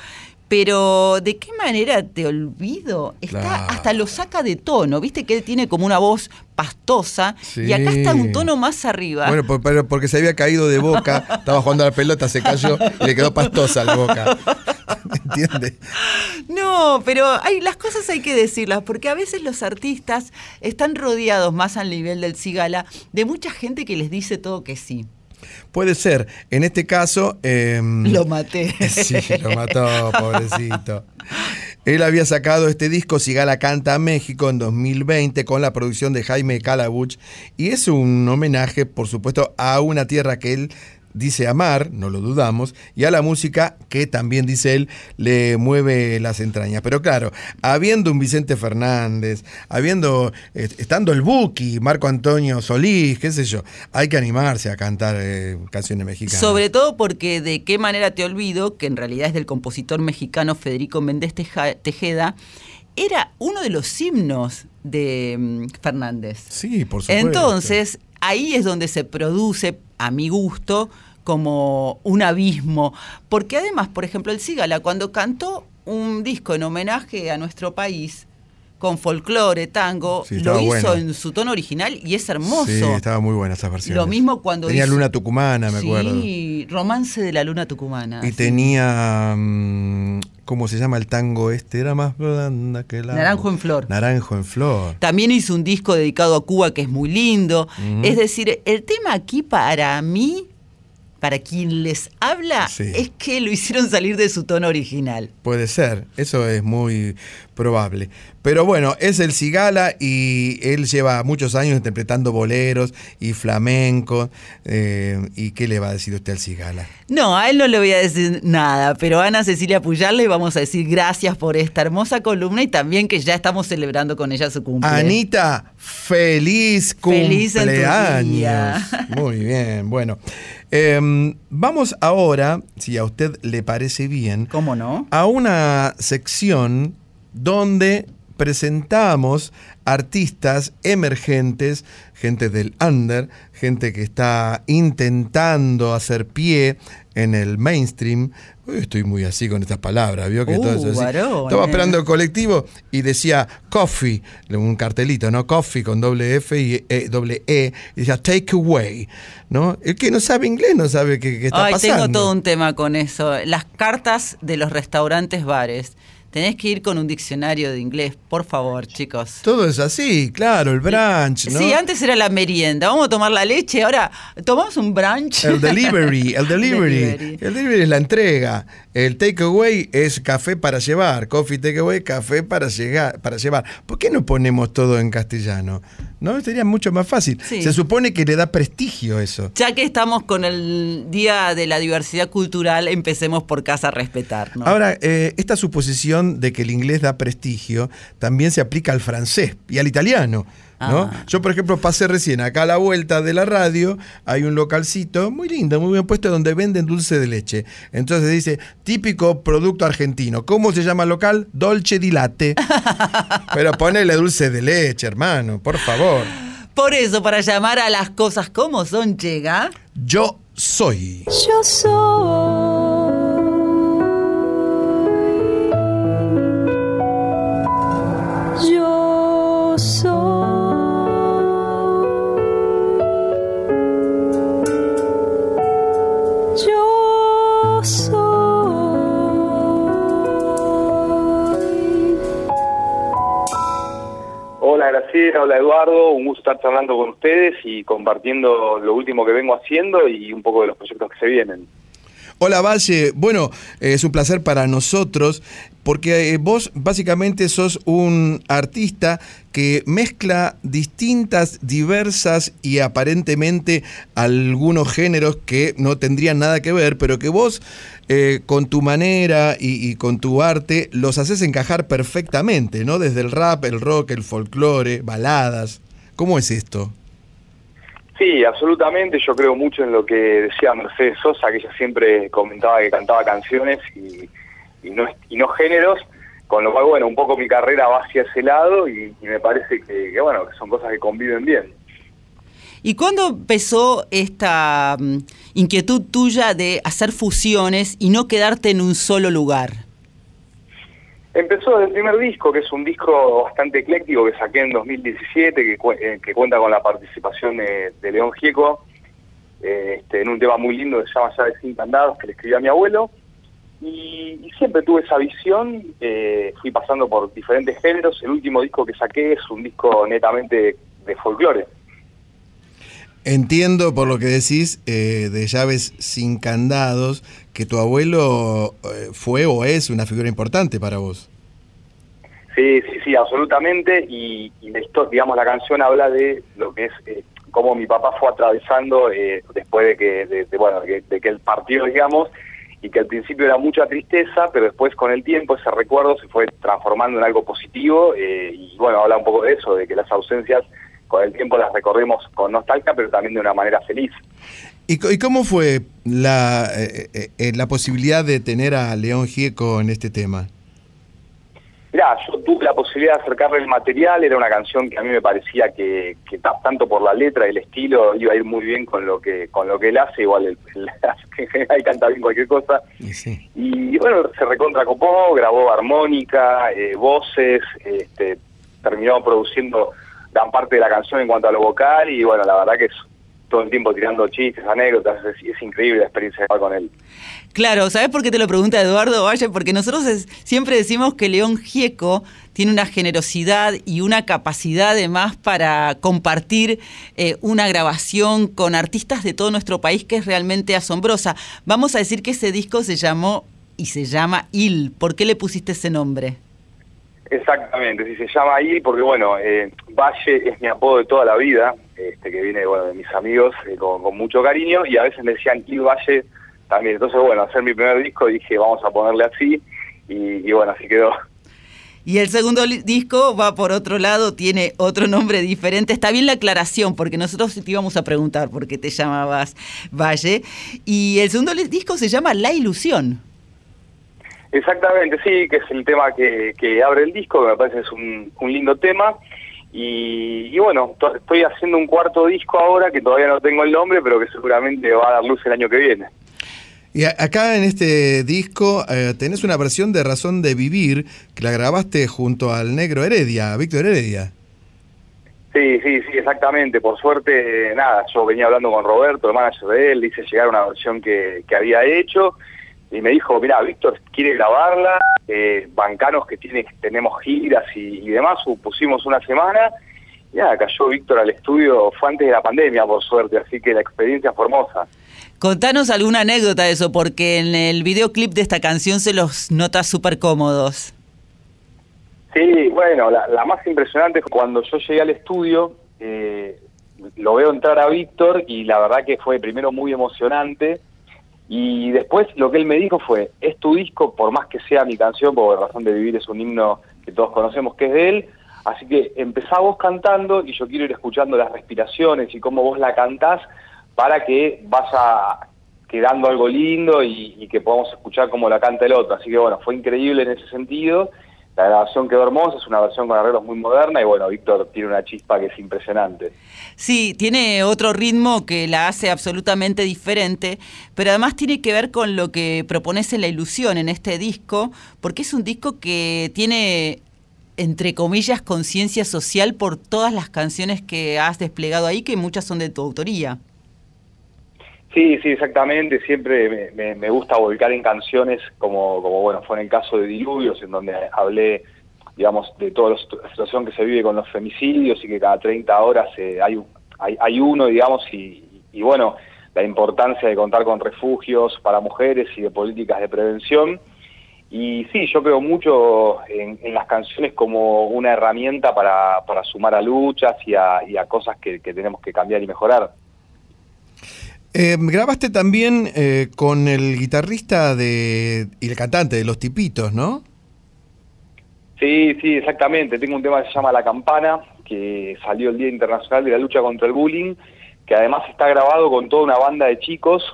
Pero ¿de qué manera te olvido? Está, Claro. hasta lo saca de tono, viste que él tiene como una voz pastosa y acá está un tono más arriba. Bueno, por- pero porque se había caído de boca, estaba jugando a la pelota, se cayó y le quedó pastosa la boca. ¿Entiendes? No, pero hay, las cosas hay que decirlas, porque a veces los artistas están rodeados más al nivel del cigala de mucha gente que les dice todo que sí. Puede ser. En este caso. em, Lo maté. Sí, lo mató, pobrecito. Él había sacado este disco Sigala Canta a México en 2020 con la producción de Jaime Calabuch y es un homenaje, por supuesto, a una tierra que él dice amar, no lo dudamos, y a la música que también dice él le mueve las entrañas. Pero claro, habiendo un Vicente Fernández, habiendo estando el Buki, Marco Antonio Solís, qué sé yo, hay que animarse a cantar eh, canciones mexicanas. Sobre todo porque de qué manera te olvido, que en realidad es del compositor mexicano Federico Méndez Tejeda, era uno de los himnos de mm, Fernández. Sí, por supuesto. Entonces, ahí es donde se produce, a mi gusto, como un abismo. Porque además, por ejemplo, el Cigala, cuando cantó un disco en homenaje a nuestro país, con folclore, tango, Sí, lo hizo bueno. en su tono original y es hermoso. Sí, estaba muy buena esa versión. Lo mismo cuando Tenía hizo- Luna Tucumana, me acuerdo. Sí, Romance de la Luna Tucumana. Y sí. tenía. mm, ¿Cómo se llama el tango este? Era más blanda que la. Naranjo en Flor. Naranjo en flor. También hizo un disco dedicado a Cuba que es muy lindo. Es decir, el tema aquí para mí, para quien les habla, Sí. es que lo hicieron salir de su tono original. Puede ser, eso es muy probable. Pero bueno, es el Cigala y él lleva muchos años interpretando boleros y flamenco. eh, ¿Y qué le va a decir usted al Cigala? No, a él no le voy a decir nada, pero a Ana Cecilia Puyal le vamos a decir gracias por esta hermosa columna y también que ya estamos celebrando con ella su cumpleaños. Anita, feliz Feliz en tu cumpleaños. día. Muy bien, bueno. Em, vamos ahora, si a usted le parece bien, ¿Cómo no? a una sección donde presentamos artistas emergentes, gente del under, gente que está intentando hacer pie en el mainstream. Uy, estoy muy así con estas palabras, ¿vio? Que todo Uh, eso así. varón, Estaba esperando el colectivo y decía coffee, un cartelito, ¿no? Coffee con doble F y E, doble E, y decía take away, ¿no? El que no sabe inglés no sabe qué, qué está Ay, pasando. tengo todo un tema con eso. Las cartas de los restaurantes bares. Tenés que ir con un diccionario de inglés, por favor, chicos. Todo es así, claro, el brunch, ¿no? Sí, antes era la merienda. Vamos a tomar la leche, ahora tomamos un brunch. El delivery, el delivery. El delivery es la entrega. El takeaway es café para llevar. Coffee takeaway, café para, llegar, para llevar. ¿Por qué no ponemos todo en castellano? ¿No? Sería mucho más fácil. Sí. Se supone que le da prestigio eso. Ya que estamos con el Día de la Diversidad Cultural, empecemos por casa a respetar, ¿no? Ahora, eh, esta suposición de que el inglés da prestigio también se aplica al francés y al italiano. ¿No? Ah. Yo, por ejemplo, pasé recién acá a la vuelta de la radio, hay un localcito muy lindo, muy bien puesto, donde venden dulce de leche. Entonces dice, típico producto argentino. ¿Cómo se llama el local? Dolce di latte. Pero ponele dulce de leche, hermano, por favor. Por eso, para llamar a las cosas como son, llega. Yo soy. Yo soy. Hola Eduardo, un gusto estar charlando con ustedes y compartiendo lo último que vengo haciendo y un poco de los proyectos que se vienen. Hola Valle, bueno, eh, es un placer para nosotros porque eh, vos básicamente sos un artista que mezcla distintas, diversas y aparentemente algunos géneros que no tendrían nada que ver, pero que vos eh, con tu manera y, y con tu arte los haces encajar perfectamente, ¿no? Desde el rap, el rock, el folclore, baladas. ¿Cómo es esto? Sí, absolutamente, yo creo mucho en lo que decía Mercedes Sosa, que ella siempre comentaba que cantaba canciones y, y no, y no géneros, con lo cual, bueno, un poco mi carrera va hacia ese lado y, y me parece que, que, bueno, que son cosas que conviven bien. ¿Y cuándo empezó esta mm, inquietud tuya de hacer fusiones y no quedarte en un solo lugar? Empezó desde el primer disco, que es un disco bastante ecléctico que saqué en 2017, que, cu- eh, que cuenta con la participación de, de León Gieco, eh, este, en un tema muy lindo que se llama Llaves sin candados, que le escribí a mi abuelo. Y, y siempre tuve esa visión, eh, fui pasando por diferentes géneros. El último disco que saqué es un disco netamente de folclore. Entiendo por lo que decís eh, de llaves sin candados que tu abuelo eh, fue o es una figura importante para vos. Sí, sí, sí, absolutamente. Y, y histo- digamos, la canción habla de lo que es eh, cómo mi papá fue atravesando eh, después de que, de, de, bueno, de, de que él partió, digamos, y que al principio era mucha tristeza, pero después con el tiempo ese recuerdo se fue transformando en algo positivo. eh, y bueno, habla un poco de eso, de que las ausencias con el tiempo las recorremos con nostalgia, pero también de una manera feliz. ¿Y, y cómo fue la, eh, eh, eh, la posibilidad de tener a León Gieco en este tema? Mirá, yo tuve la posibilidad de acercarle el material, era una canción que a mí me parecía que, que ta- tanto por la letra y el estilo iba a ir muy bien con lo que con lo que él hace, igual él, en general canta bien cualquier cosa. Y bueno, se recontracopó, grabó armónica, eh, voces, este, terminó produciendo gran parte de la canción en cuanto a lo vocal y bueno, la verdad que es todo el tiempo tirando chistes, anécdotas, es, es increíble la experiencia de estar con él. Claro, ¿sabes por qué te lo pregunta Eduardo Valle? Porque nosotros siempre decimos que León Gieco tiene una generosidad y una capacidad además para compartir eh, una grabación con artistas de todo nuestro país que es realmente asombrosa. Vamos a decir que ese disco se llamó y se llama Il. ¿Por qué le pusiste ese nombre? Exactamente, sí se llama ahí porque bueno, eh, Valle es mi apodo de toda la vida, este, que viene bueno, de mis amigos eh, con, mucho cariño y a veces me decían Kid Valle también. Entonces bueno, hacer mi primer disco dije vamos a ponerle así y, y bueno, así quedó. Y el segundo disco va por otro lado, tiene otro nombre diferente. Está bien la aclaración, porque nosotros te íbamos a preguntar por qué te llamabas Valle. Y el segundo disco se llama La Ilusión. Exactamente, sí, que es el tema que, que abre el disco, que me parece es un, un lindo tema. Y, y bueno, to- estoy haciendo un cuarto disco ahora que todavía no tengo el nombre, pero que seguramente va a dar luz el año que viene. Y a- acá en este disco eh, tenés una versión de Razón de Vivir que la grabaste junto al negro Heredia, Víctor Heredia. Sí, sí, sí, exactamente. Por suerte, nada, yo venía hablando con Roberto, el manager de él, le hice llegar una versión que, que había hecho y me dijo, mira, Víctor quiere grabarla, eh, bancanos que tiene, tenemos giras y, y demás, Pu- pusimos una semana y nada, cayó Víctor al estudio, fue antes de la pandemia, por suerte, así que la experiencia fue hermosa. Contanos alguna anécdota de eso, porque en el videoclip de esta canción se los nota súper cómodos. Sí, bueno, la, la más impresionante es cuando yo llegué al estudio, eh, lo veo entrar a Víctor y la verdad que fue primero muy emocionante y después lo que él me dijo fue, es tu disco, por más que sea mi canción, porque Razón de Vivir es un himno que todos conocemos que es de él, así que empezá vos cantando y yo quiero ir escuchando las respiraciones y cómo vos la cantás para que vaya quedando algo lindo y, y que podamos escuchar cómo la canta el otro. Así que bueno, fue increíble en ese sentido. La grabación quedó hermosa, es una versión con arreglos muy moderna y bueno, Víctor tiene una chispa que es impresionante. Sí, tiene otro ritmo que la hace absolutamente diferente, pero además tiene que ver con lo que propones en la ilusión en este disco, porque es un disco que tiene, entre comillas, conciencia social por todas las canciones que has desplegado ahí, que muchas son de tu autoría. Sí, sí, exactamente. Siempre me, me- me gusta volcar en canciones, como, como bueno, fue en el caso de Diluvios, en donde hablé, digamos, de toda la situ- la situación que se vive con los femicidios y que cada 30 horas eh, hay, hay, hay uno, digamos, y, y bueno, la importancia de contar con refugios para mujeres y de políticas de prevención. Y sí, yo creo mucho en, en las canciones como una herramienta para, para sumar a luchas y a, y a cosas que- que tenemos que cambiar y mejorar. Eh, grabaste también eh, con el guitarrista de, y el cantante de Los Tipitos, ¿no? Sí, sí, exactamente. Tengo un tema que se llama La Campana, que salió el Día Internacional de la Lucha contra el Bullying, que además está grabado con toda una banda de chicos,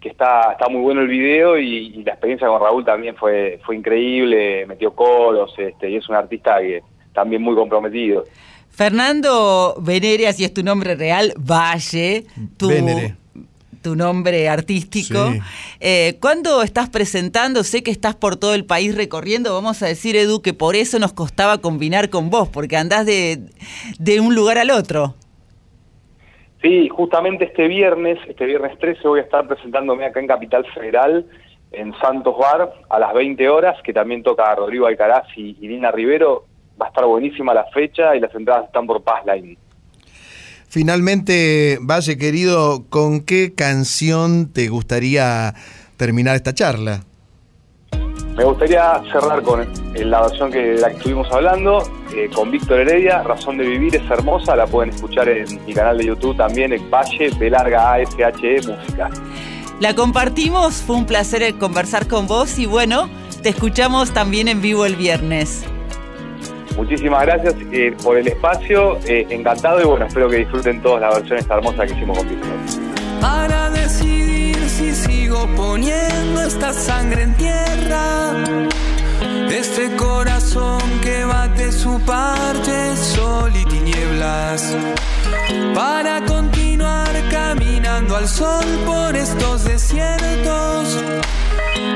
que está, está muy bueno el video y, y la experiencia con Raúl también fue, fue increíble, metió coros este, y es un artista que también muy comprometido. Fernando Venere, así es tu nombre real, Valle, tu, Venere. Tu nombre artístico. Sí. Eh, ¿Cuándo estás presentando? Sé que estás por todo el país recorriendo. Vamos a decir, Edu, que por eso nos costaba combinar con vos, porque andás de, de un lugar al otro. Sí, justamente este viernes, este viernes 13, voy a estar presentándome acá en Capital Federal, en Santos Bar, a las 20 horas, que también toca Rodrigo Alcaraz y Irina Rivero. Va a estar buenísima la fecha y las entradas están por Passline. Finalmente, Valle querido, ¿con qué canción te gustaría terminar esta charla? Me gustaría cerrar con eh, la versión que de la que estuvimos hablando, eh, con Víctor Heredia, Razón de Vivir es hermosa, la pueden escuchar en mi canal de YouTube también, en Valle, de larga ASHE Música. La compartimos, fue un placer conversar con vos y bueno, te escuchamos también en vivo el viernes. Muchísimas gracias eh, por el espacio, eh, encantado y bueno, espero que disfruten todos la versión esta hermosa que hicimos con Víctor. para decidir si sigo poniendo esta sangre en tierra. Este corazón que bate su parte, sol y tinieblas. Para continuar caminando al sol por estos desiertos.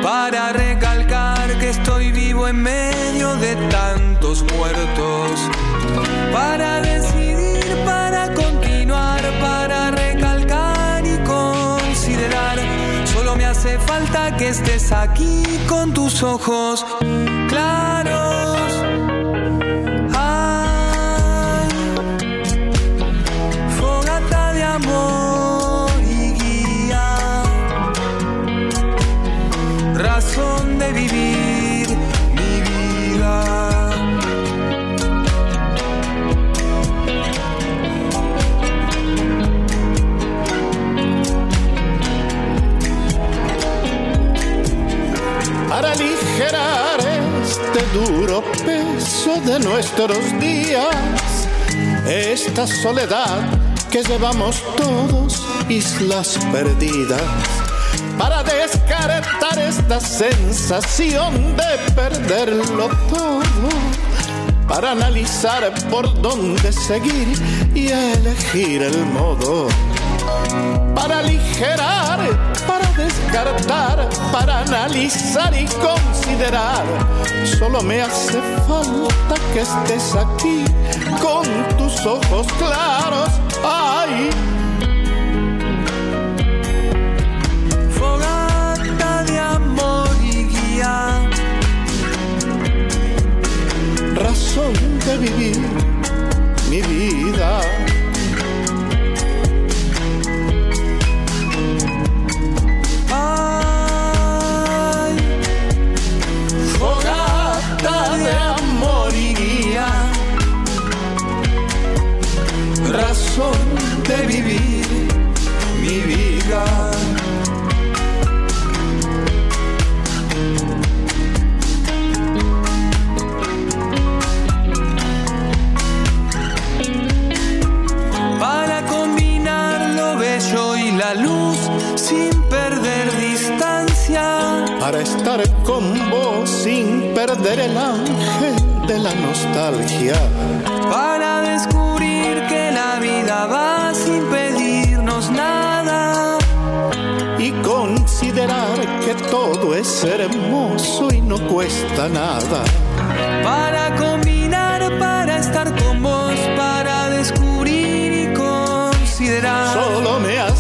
Para recalcar que estoy vivo en medio de tantos muertos. Para decidir, para continuar, para recalcar y considerar. Solo me hace falta que estés aquí con tus ojos claros. Duro peso de nuestros días, esta soledad que llevamos todos, islas perdidas, para descartar esta sensación de perderlo todo, para analizar por dónde seguir y elegir el modo para aligerar, para descartar, para analizar y considerar. Solo me hace falta que estés aquí con tus ojos claros. Ay. Fogata de amor y guía. Razón de vivir para estar con vos sin perder el ángel de la nostalgia. Para descubrir que la vida va sin pedirnos nada. Y considerar que todo es hermoso y no cuesta nada. Para combinar, para estar con vos, para descubrir y considerar.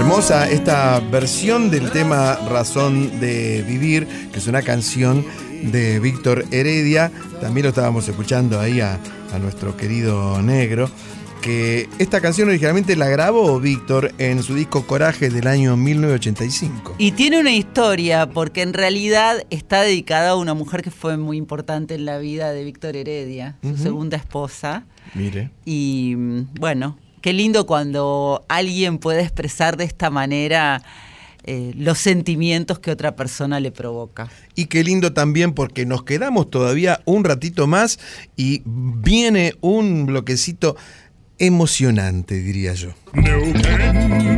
Hermosa esta versión del tema Razón de Vivir, que es una canción de Víctor Heredia. También lo estábamos escuchando ahí a, a nuestro querido negro. Que esta canción originalmente la grabó Víctor en su disco Coraje del año 1985. Y tiene una historia, porque en realidad está dedicada a una mujer que fue muy importante en la vida de Víctor Heredia, su segunda esposa. Mire. Y mm, bueno, qué lindo cuando alguien puede expresar de esta manera eh, los sentimientos que otra persona le provoca. Y qué lindo también porque nos quedamos todavía un ratito más y viene un bloquecito emocionante, diría yo. Neuken,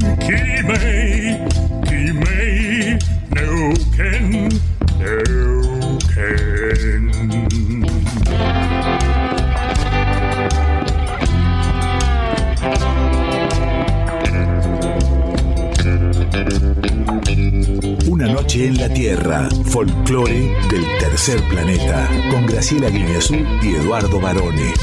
Una noche en la Tierra, folclore del tercer planeta, con Graciela Guineazú y Eduardo Barone.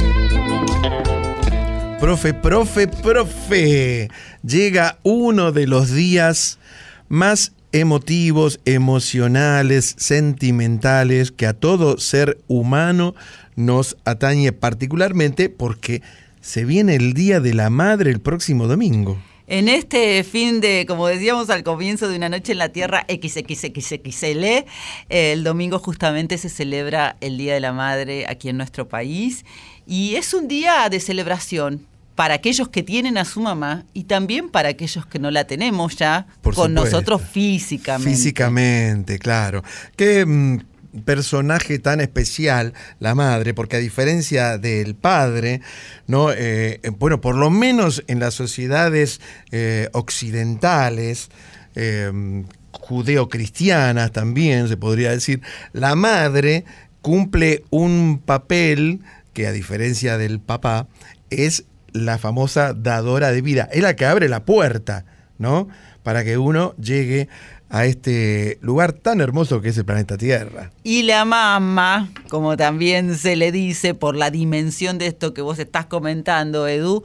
Profe, profe, profe. Llega uno de los días más emotivos, emocionales, sentimentales que a todo ser humano nos atañe particularmente porque se viene el Día de la Madre el próximo domingo. En este fin de, como decíamos al comienzo de Una Noche en la Tierra, XXXXL, eh, el domingo justamente se celebra el Día de la Madre aquí en nuestro país y es un día de celebración para aquellos que tienen a su mamá y también para aquellos que no la tenemos ya Por con supuesto. nosotros físicamente. Físicamente, claro. Qué mm, personaje tan especial la madre, porque a diferencia del padre, ¿no? Eh, eh, bueno, por lo menos en las sociedades eh, occidentales, eh, judeocristianas también se podría decir, la madre cumple un papel que a diferencia del papá es la famosa dadora de vida, es la que abre la puerta, ¿no? Para que uno llegue a este lugar tan hermoso que es el planeta Tierra. Y la mamá, como también se le dice por la dimensión de esto que vos estás comentando, Edu,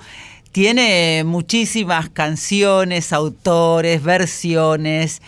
tiene muchísimas canciones, autores, versiones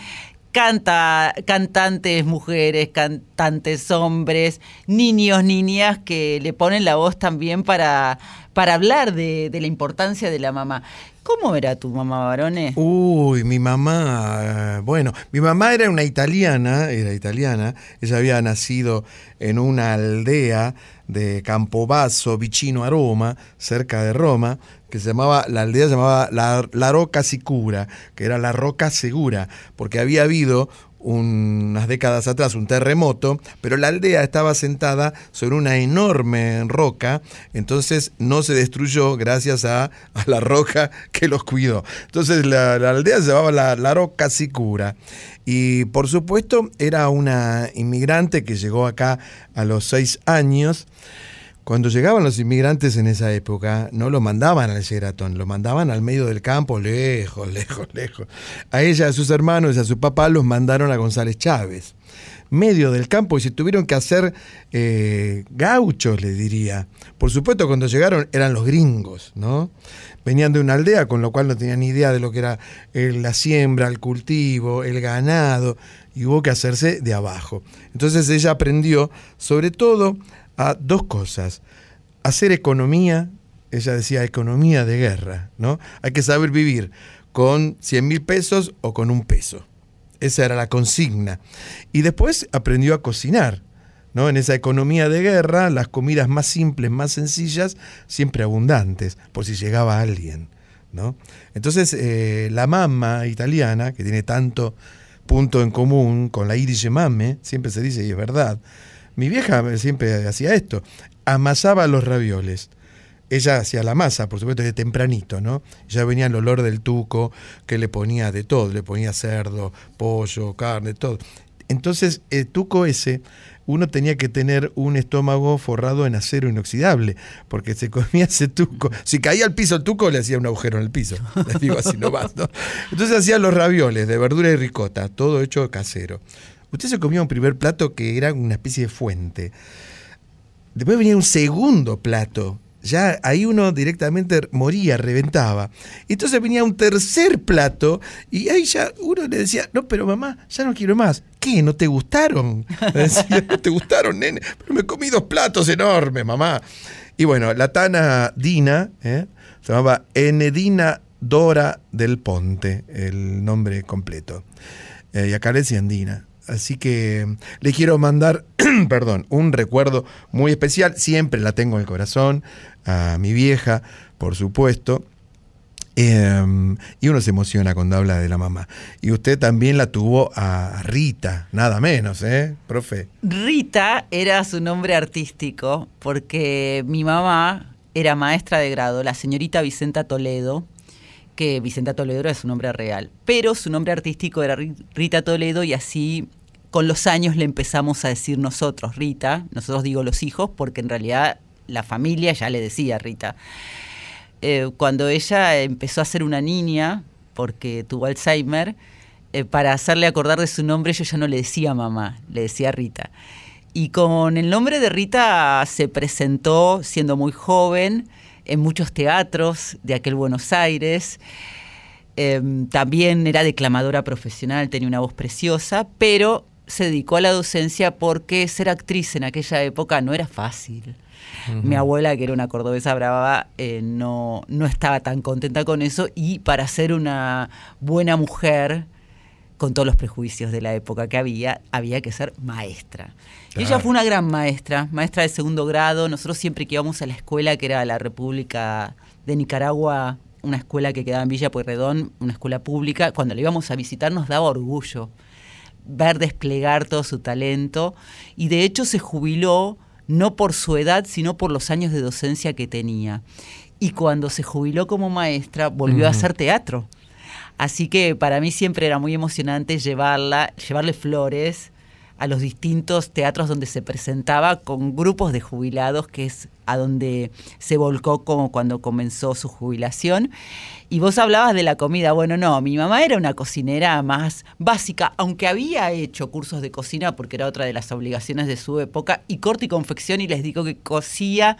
canta, cantantes mujeres, cantantes hombres, niños, niñas que le ponen la voz también para, para hablar de, de la importancia de la mamá. ¿Cómo era tu mamá, varones? Uy, mi mamá, eh, bueno, mi mamá era una italiana, era italiana, ella había nacido en una aldea de Campobasso, vicino a Roma, cerca de Roma, que se llamaba, la aldea se llamaba la, la Roca Sicura, que era la Roca Segura, porque había habido unas décadas atrás un terremoto, pero la aldea estaba sentada sobre una enorme roca, entonces no se destruyó gracias a, la roca que los cuidó. Entonces la, la aldea se llamaba la, la Roca Sicura. Y por supuesto era una inmigrante que llegó acá a los seis años. Cuando llegaban los inmigrantes en esa época, no lo mandaban al Sheraton, lo mandaban al medio del campo, lejos, lejos, lejos. A ella, a sus hermanos y a su papá los mandaron a González Chávez, medio del campo, y se tuvieron que hacer eh, gauchos, le diría. Por supuesto, cuando llegaron eran los gringos, ¿no? Venían de una aldea, con lo cual no tenían ni idea de lo que era eh, la siembra, el cultivo, el ganado, y hubo que hacerse de abajo. Entonces ella aprendió, sobre todo, a dos cosas. Hacer economía, ella decía economía de guerra, ¿no? Hay que saber vivir con 100 mil pesos o con un peso. Esa era la consigna. Y después aprendió a cocinar, ¿no? En esa economía de guerra, las comidas más simples, más sencillas, siempre abundantes, por si llegaba alguien, ¿no? Entonces, eh, la mamá italiana, que tiene tanto punto en común con la irish mame, siempre se dice y es verdad, mi vieja siempre hacía esto, amasaba los ravioles. Ella hacía la masa, por supuesto, de tempranito, ¿no? Ya venía el olor del tuco, que le ponía de todo, le ponía cerdo, pollo, carne, todo. Entonces, el tuco ese, uno tenía que tener un estómago forrado en acero inoxidable, porque se comía ese tuco. Si caía al piso el tuco, le hacía un agujero en el piso. Les digo así nomás, ¿no? Entonces hacía los ravioles de verdura y ricota, todo hecho casero. Usted se comía un primer plato que era una especie de fuente. Después venía un segundo plato. Ya ahí uno directamente moría, reventaba. Entonces venía un tercer plato y ahí ya uno le decía, no, pero mamá, ya no quiero más. ¿Qué? ¿No te gustaron? Decía, ¿no te gustaron, nene? Pero me comí dos platos enormes, mamá. Y bueno, la tana Dina, ¿eh? se llamaba Enedina Dora del Ponte, el nombre completo. Eh, y acá le decían Dina. Así que le quiero mandar, perdón, un recuerdo muy especial. Siempre la tengo en el corazón. A mi vieja, por supuesto. Eh, y uno se emociona cuando habla de la mamá. Y usted también la tuvo a Rita, nada menos, ¿eh, profe? Rita era su nombre artístico porque mi mamá era maestra de grado, la señorita Vicenta Toledo, que Vicenta Toledo era su nombre real, pero su nombre artístico era Rita Toledo y así con los años le empezamos a decir nosotros, Rita, nosotros digo los hijos, porque en realidad la familia ya le decía Rita. Eh, cuando ella empezó a ser una niña, porque tuvo Alzheimer, eh, para hacerle acordar de su nombre yo ya no le decía mamá, le decía Rita. Y con el nombre de Rita se presentó siendo muy joven en muchos teatros de aquel Buenos Aires. Eh, también era declamadora profesional, tenía una voz preciosa, pero se dedicó a la docencia porque ser actriz en aquella época no era fácil. Mi abuela, que era una cordobesa brava, eh, no, no estaba tan contenta con eso y para ser una buena mujer, con todos los prejuicios de la época que había, había que ser maestra. Y ella fue una gran maestra, maestra de segundo grado. Nosotros siempre que íbamos a la escuela, que era la República de Nicaragua, una escuela que quedaba en Villa Pueyrredón, una escuela pública, cuando la íbamos a visitar nos daba orgullo ver desplegar todo su talento y de hecho se jubiló no por su edad, sino por los años de docencia que tenía. Y cuando se jubiló como maestra, volvió a hacer teatro. Así que para mí siempre era muy emocionante llevarla, llevarle flores a los distintos teatros donde se presentaba con grupos de jubilados, que es a donde se volcó como cuando comenzó su jubilación. Y vos hablabas de la comida. Bueno, no, mi mamá era una cocinera más básica, aunque había hecho cursos de cocina porque era otra de las obligaciones de su época, y corte y confección, y les digo que cocía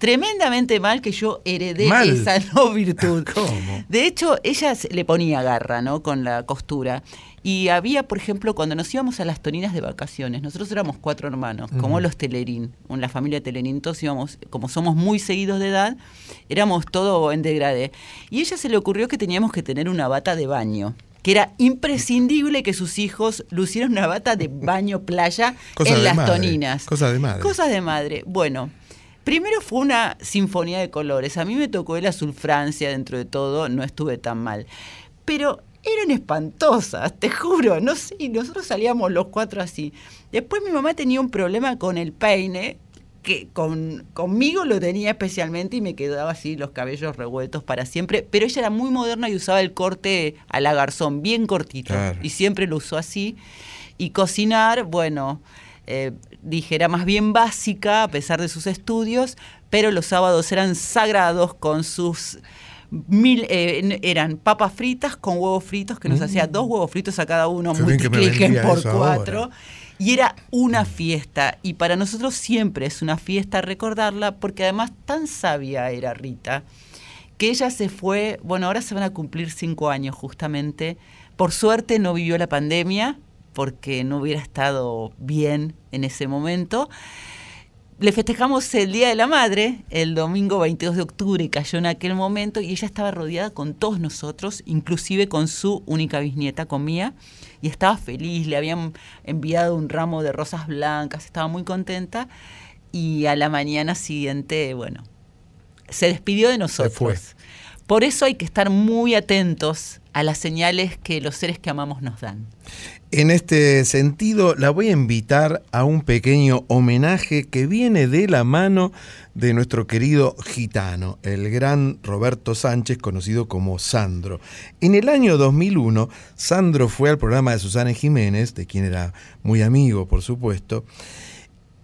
tremendamente mal que yo heredé Mal. esa no virtud. ¿Cómo? De hecho, ella le ponía garra, ¿no? Con la costura. Y había, por ejemplo, cuando nos íbamos a las toninas de vacaciones, nosotros éramos cuatro hermanos, como los Telerín, en la familia Telerín, todos íbamos, como somos muy seguidos de edad, éramos todo en degradé. Y a ella se le ocurrió que teníamos que tener una bata de baño que era imprescindible que sus hijos lucieran una bata de baño playa Cosa en las madre, toninas. cosa de madre. Cosas de madre. Bueno, primero fue una sinfonía de colores. A mí me tocó el azul Francia dentro de todo, no estuve tan mal. Pero eran espantosas, te juro, no sé, nosotros salíamos los cuatro así. Después mi mamá tenía un problema con el peine, que con, conmigo lo tenía especialmente y me quedaba así los cabellos revueltos para siempre, pero ella era muy moderna y usaba el corte a la garzón, bien cortito, Claro. y siempre lo usó así. Y cocinar, bueno, eh, dije, era más bien básica a pesar de sus estudios, pero los sábados eran sagrados con sus mil, eh, eran papas fritas con huevos fritos, que nos Mm. hacía dos huevos fritos a cada uno, Qué multipliquen por ahora. cuatro. Y era una fiesta, y para nosotros siempre es una fiesta recordarla, porque además tan sabia era Rita, que ella se fue, bueno, ahora se van a cumplir cinco años justamente. Por suerte no vivió la pandemia, porque no hubiera estado bien en ese momento. Le festejamos el Día de la Madre, el domingo 22 de octubre, cayó en aquel momento, y ella estaba rodeada con todos nosotros, inclusive con su única bisnieta, con Mía, y estaba feliz, le habían enviado un ramo de rosas blancas, estaba muy contenta, y a la mañana siguiente, bueno, se despidió de nosotros. fue. Por eso hay que estar muy atentos a las señales que los seres que amamos nos dan. En este sentido, la voy a invitar a un pequeño homenaje que viene de la mano de nuestro querido gitano, el gran Roberto Sánchez, conocido como Sandro. En el año 2001, Sandro fue al programa de Susana Jiménez, de quien era muy amigo, por supuesto,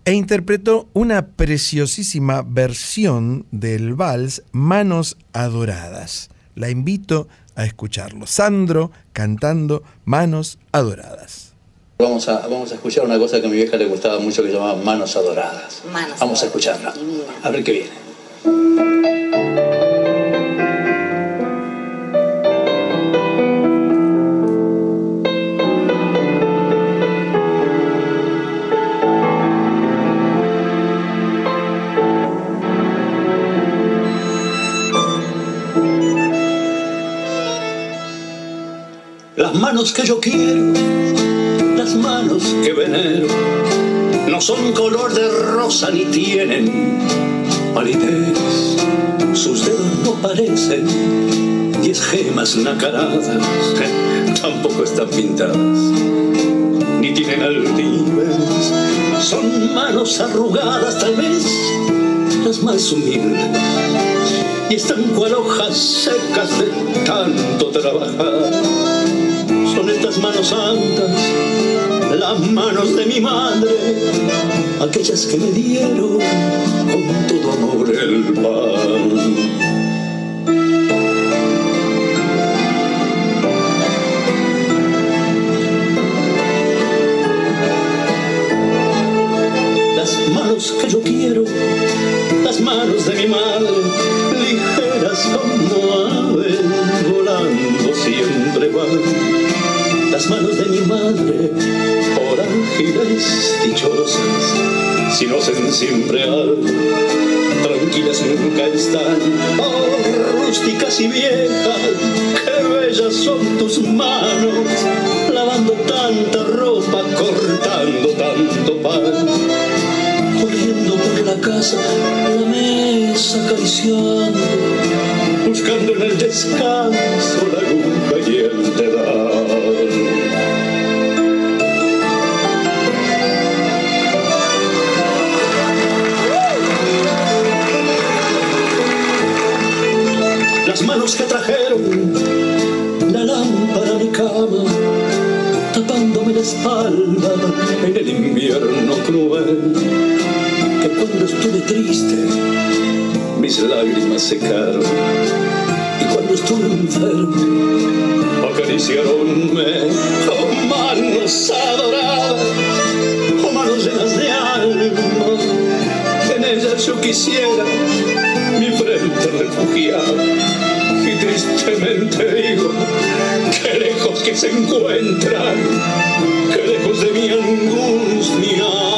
e interpretó una preciosísima versión del vals Manos Adoradas. La invito a escucharlo. Sandro cantando Manos Adoradas. Vamos a, vamos a escuchar una cosa que a mi vieja le gustaba mucho que se llamaba Manos Adoradas. vamos a escucharla. A ver qué viene. Manos que yo quiero, las manos que venero, no son color de rosa ni tienen palidez. Sus dedos no parecen diez gemas nacaradas, tampoco están pintadas, ni tienen altivez. Son manos arrugadas, tal vez las más humildes, y están cual hojas secas de tanto trabajar estas manos santas, las manos de mi madre, aquellas que me dieron con todo amor el pan. Las manos que yo quiero, las manos de mi madre, ligeras como aves, volando siempre van las manos de mi madre, por dichosas, si no hacen siempre algo, tranquilas nunca están. Oh, rústicas y viejas, qué bellas son tus manos, lavando tanta ropa, cortando tanto pan, corriendo por la casa, la mesa acariciando, buscando en el descanso la aguja y el dedal. Trajeron la lámpara a mi cama, tapándome la espalda en el invierno cruel, que cuando estuve triste mis lágrimas secaron y cuando estuve enfermo acariciaronme oh manos adoradas oh manos llenas de alma. En ellas yo quisiera mi frente refugiar y tristemente digo, qué lejos que se encuentran, qué lejos de mi angustia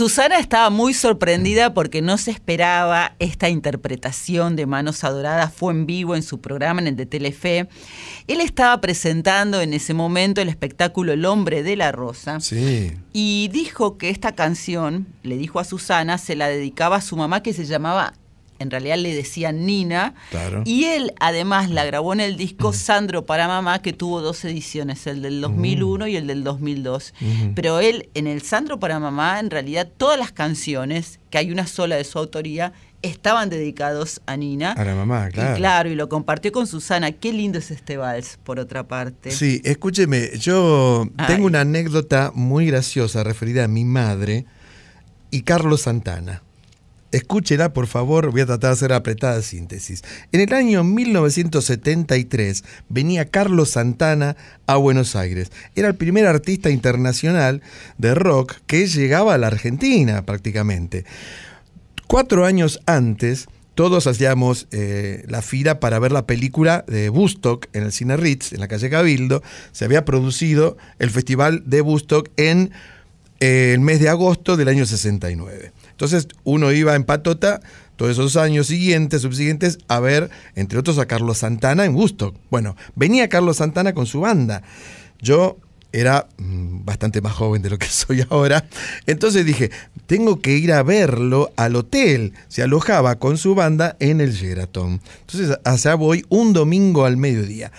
Susana estaba muy sorprendida porque no se esperaba esta interpretación de Manos Adoradas. Fue en vivo en su programa en el de Telefe. Él estaba presentando en ese momento el espectáculo El hombre de la rosa. Sí. Y dijo que esta canción, le dijo a Susana, se la dedicaba a su mamá que se llamaba, en realidad le decían Nina. Claro. Y él además la grabó en el disco Sandro para Mamá, que tuvo dos ediciones, el del 2001 y el del 2002. Ujú. Pero él, en el Sandro para Mamá, en realidad todas las canciones, que hay una sola de su autoría, estaban dedicados a Nina. A la mamá, claro. Y claro, y lo compartió con Susana. Qué lindo es este vals, por otra parte. Sí, escúcheme, yo Ay. tengo una anécdota muy graciosa referida a mi madre y Carlos Santana. Escúchela, por favor, voy a tratar de hacer apretada síntesis. En el año 1973 venía Carlos Santana a Buenos Aires. Era el primer artista internacional de rock que llegaba a la Argentina prácticamente. Cuatro años antes, todos hacíamos eh, la fila para ver la película de Woodstock en el Cine Ritz, en la calle Cabildo. Se había producido el festival de Woodstock en eh, el mes de agosto del año 69. Entonces uno iba en patota todos esos años siguientes, subsiguientes, a ver, entre otros, a Carlos Santana en Woodstock. Bueno, venía Carlos Santana con su banda. Yo era mm, bastante más joven de lo que soy ahora. Entonces dije, tengo que ir a verlo al hotel. Se alojaba con su banda en el Sheraton. Entonces, allá voy un domingo al mediodía.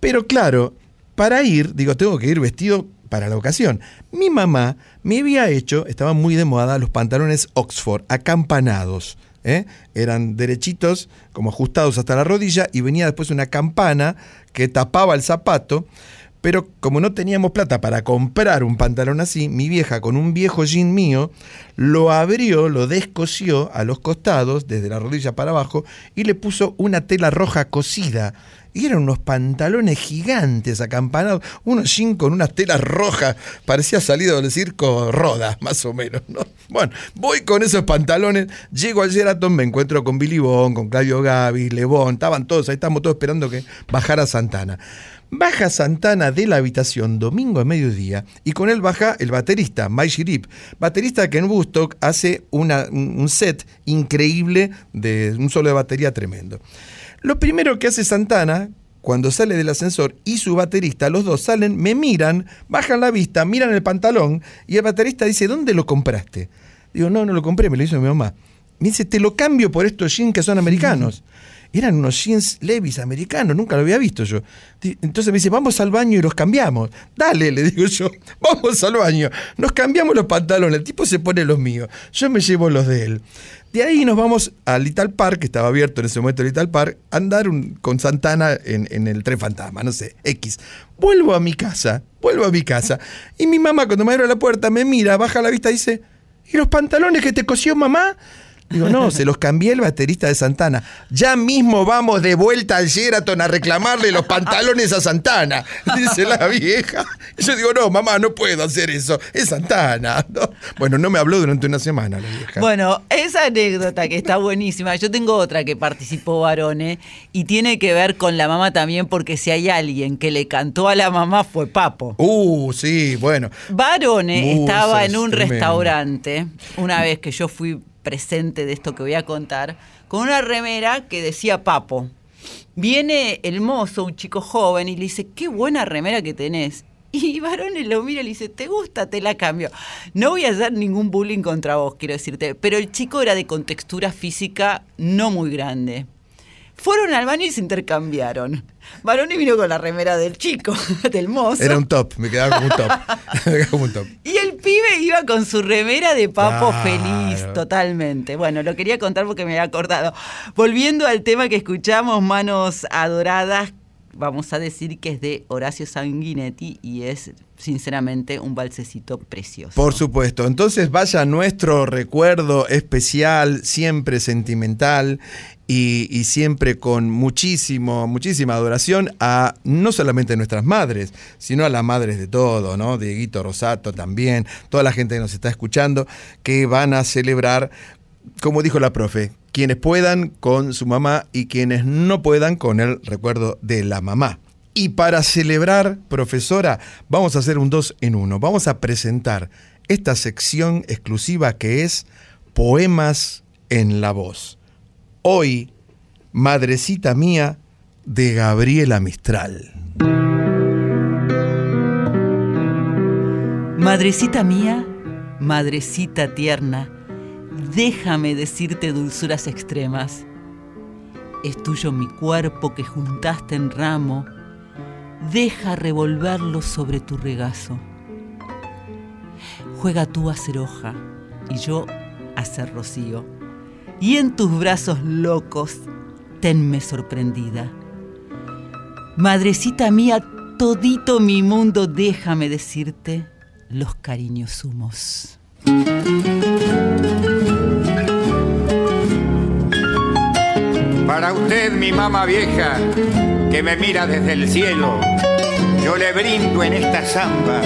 Pero claro, para ir, digo, tengo que ir vestido para la ocasión. Mi mamá me había hecho, estaba muy de moda, los pantalones Oxford, acampanados. ¿eh? Eran derechitos, como ajustados hasta la rodilla, y venía después una campana que tapaba el zapato. Pero como no teníamos plata para comprar un pantalón así, mi vieja con un viejo jean mío lo abrió, lo descosió a los costados, desde la rodilla para abajo, y le puso una tela roja cosida. Y eran unos pantalones gigantes, acampanados, unos jean con unas telas rojas, parecía salido del circo Roda, más o menos, ¿no? Bueno, voy con esos pantalones, llego al Sheraton, me encuentro con Billy Bon, con Claudio Gavis, Lebón, estaban todos, ahí estamos todos esperando que bajara Santana. Baja Santana de la habitación domingo a mediodía y con él baja el baterista, Mike Shirip, baterista que en Woodstock hace una- un un set increíble de un solo de batería tremendo. Lo primero que hace Santana, cuando sale del ascensor y su baterista, los dos salen, me miran, bajan la vista, miran el pantalón y el baterista dice, ¿dónde lo compraste? Digo, no, no lo compré, me lo hizo mi mamá. Me dice, te lo cambio por estos jeans que son americanos. Eran unos jeans Levis americanos, nunca lo había visto yo. Entonces me dice, vamos al baño y los cambiamos. Dale, le digo yo, vamos al baño. Nos cambiamos los pantalones, el tipo se pone los míos, yo me llevo los de él. De ahí nos vamos al Little Park, que estaba abierto en ese momento Little Park, a andar con Santana en, en el tren fantasma, no sé, X. Vuelvo a mi casa, vuelvo a mi casa. Y mi mamá cuando me abre la puerta me mira, baja la vista y dice, ¿y los pantalones que te cosió mamá? Digo, no, se los cambié el baterista de Santana. Ya mismo vamos de vuelta al Sheraton a reclamarle los pantalones a Santana. Dice la vieja. Y yo digo, no, mamá, no puedo hacer eso. Es Santana. ¿no? Bueno, no me habló durante una semana la vieja. Bueno, esa anécdota que está buenísima. Yo tengo otra que participó Barone y tiene que ver con la mamá también, porque si hay alguien que le cantó a la mamá fue Papo. Uh, sí, bueno. Barone Uh, estaba en un tremendo. restaurante, una vez que yo fui presente de esto que voy a contar, con una remera que decía Papo. Viene el mozo, un chico joven, y le dice, qué buena remera que tenés. Y Barone lo mira y le dice, ¿te gusta? Te la cambio. No voy a hacer ningún bullying contra vos, quiero decirte, pero el chico era de contextura física no muy grande. Fueron al baño y se intercambiaron. Barone vino con la remera del chico, del mozo. Era un top, me quedaba como un top. Me como un top. Y el pibe iba con su remera de papo Claro. feliz, totalmente. Bueno, lo quería contar porque me había acordado. Volviendo al tema que escuchamos, Manos Adoradas, vamos a decir que es de Horacio Sanguinetti y es sinceramente un balsecito precioso. Por supuesto. Entonces vaya nuestro recuerdo especial, siempre sentimental y, siempre con muchísimo, muchísima adoración a no solamente nuestras madres, sino a las madres de todo, ¿no? Dieguito Rosato también, toda la gente que nos está escuchando, que van a celebrar, como dijo la profe, quienes puedan con su mamá y quienes no puedan con el recuerdo de la mamá. Y para celebrar, profesora, vamos a hacer un dos en uno. Vamos a presentar esta sección exclusiva que es Poemas en la voz. Hoy, Madrecita mía, de Gabriela Mistral. Madrecita mía, madrecita tierna, déjame decirte dulzuras extremas. Es tuyo mi cuerpo que juntaste en ramo, deja revolverlo sobre tu regazo. Juega tú a ser hoja y yo a ser rocío, y en tus brazos locos tenme sorprendida. Madrecita mía, todito mi mundo, déjame decirte los cariños humos. Para usted, mi mamá vieja, que me mira desde el cielo, yo le brindo en esta samba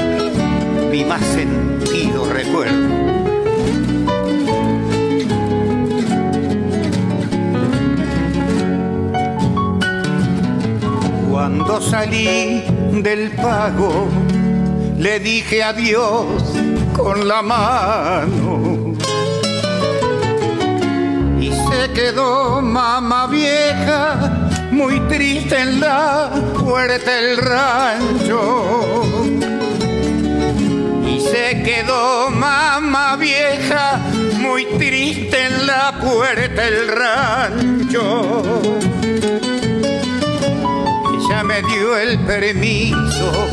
mi más sentido recuerdo. Cuando salí del pago, le dije adiós con la mano. Y se quedó mamá vieja, muy triste en la puerta del rancho. Y se quedó mamá vieja, muy triste en la puerta del rancho. Ella me dio el permiso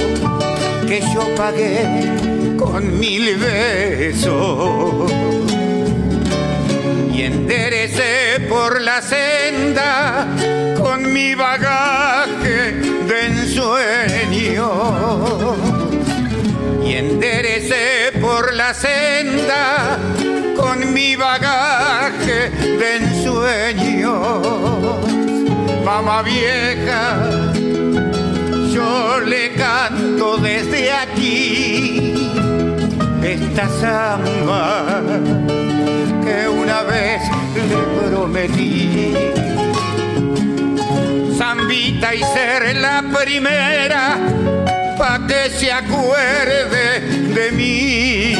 que yo pagué con mil besos. Y enderecé por la senda con mi bagaje de ensueño. Y enderecé por la senda con mi bagaje de ensueño. Mamá vieja, yo le canto desde aquí esta samba que una vez le prometí. Zambita y ser la primera pa' que se acuerde de mí.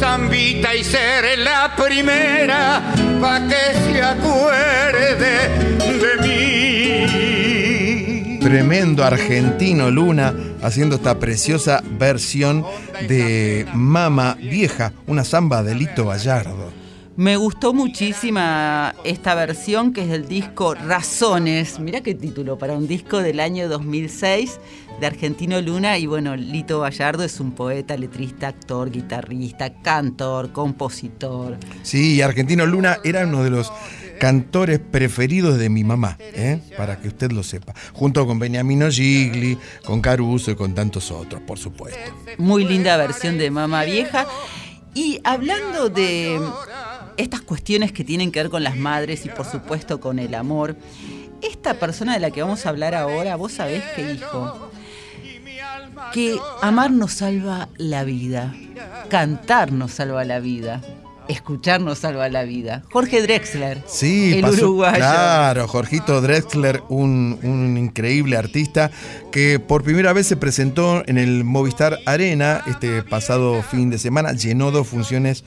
Zambita y ser la primera pa' que se acuerde de mí. Tremendo argentino Luna haciendo esta preciosa versión de Mama Vieja, una samba de Lito Gallardo. Me gustó muchísima esta versión que es del disco Razones. Mira qué título para un disco del año 2006 de Argentino Luna. Y bueno, Lito Gallardo es un poeta, letrista, actor, guitarrista, cantor, compositor. Sí, Argentino Luna era uno de los cantores preferidos de mi mamá, ¿eh? para que usted lo sepa, junto con Beniamino Gigli, con Caruso y con tantos otros, por supuesto. Muy linda versión de Mamá Vieja. Y hablando de estas cuestiones que tienen que ver con las madres y por supuesto con el amor, esta persona de la que vamos a hablar ahora, vos sabés que dijo que amar nos salva la vida, cantar nos salva la vida, escuchar nos salva la vida. Jorge Drexler, Sí, el pasó- uruguayo. Claro, Jorgito Drexler, un, un increíble artista que por primera vez se presentó en el Movistar Arena este pasado fin de semana, llenó dos funciones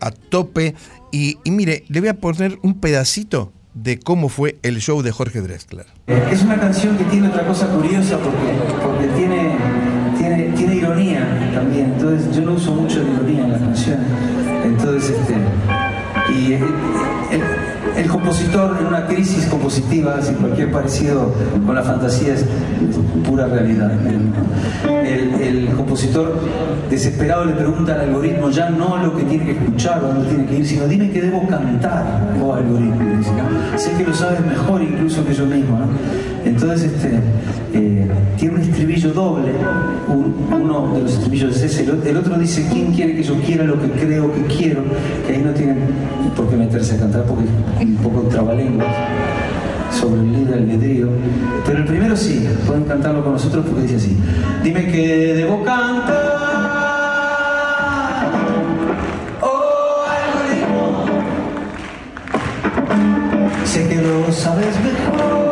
a tope. Y, y mire, le voy a poner un pedacito de cómo fue el show de Jorge Drexler. Es una canción que tiene otra cosa curiosa porque, porque tiene, tiene, tiene ironía también. Entonces yo no uso mucho de ironía en las canciones. Entonces, este. Y el, el- el compositor en una crisis compositiva, sin cualquier parecido con la fantasía es pura realidad. El, el- compositor desesperado le pregunta al algoritmo ya no lo que tiene que escuchar o dónde tiene que ir, sino dime que debo cantar, oh algoritmo. Sé que lo sabes mejor incluso que yo mismo. ¿no? Entonces este, eh, tiene un estribillo doble, un- uno de los estribillos es ese, el otro dice, ¿quién quiere que yo quiera lo que creo que quiero? Que ahí no tienen por qué meterse a cantar porque es un poco trabalenguas sobre el libre albedrío. Pero el primero sí, pueden cantarlo con nosotros porque dice así. Dime que debo cantar. Oh, algoritmo. Sé que lo sabes mejor.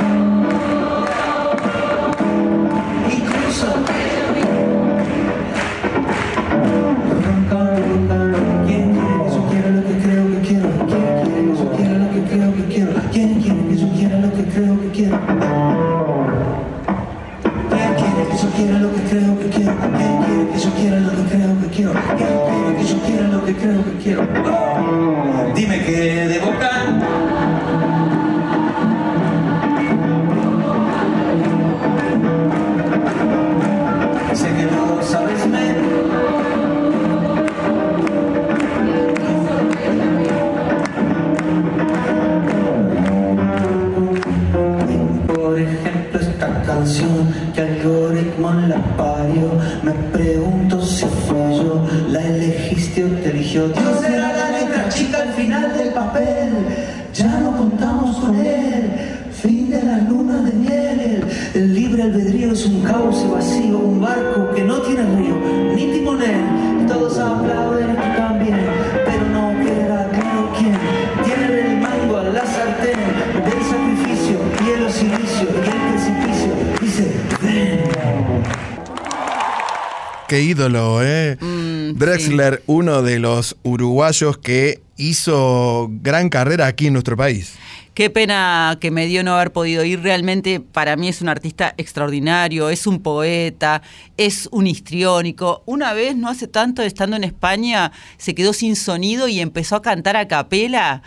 Qué ídolo, ¿eh? Drexler, uno de los uruguayos que hizo gran carrera aquí en nuestro país. Qué pena que me dio no haber podido ir. Realmente para mí es un artista extraordinario, es un poeta, es un histriónico. Una vez, no hace tanto, estando en España, se quedó sin sonido y empezó a cantar a capela,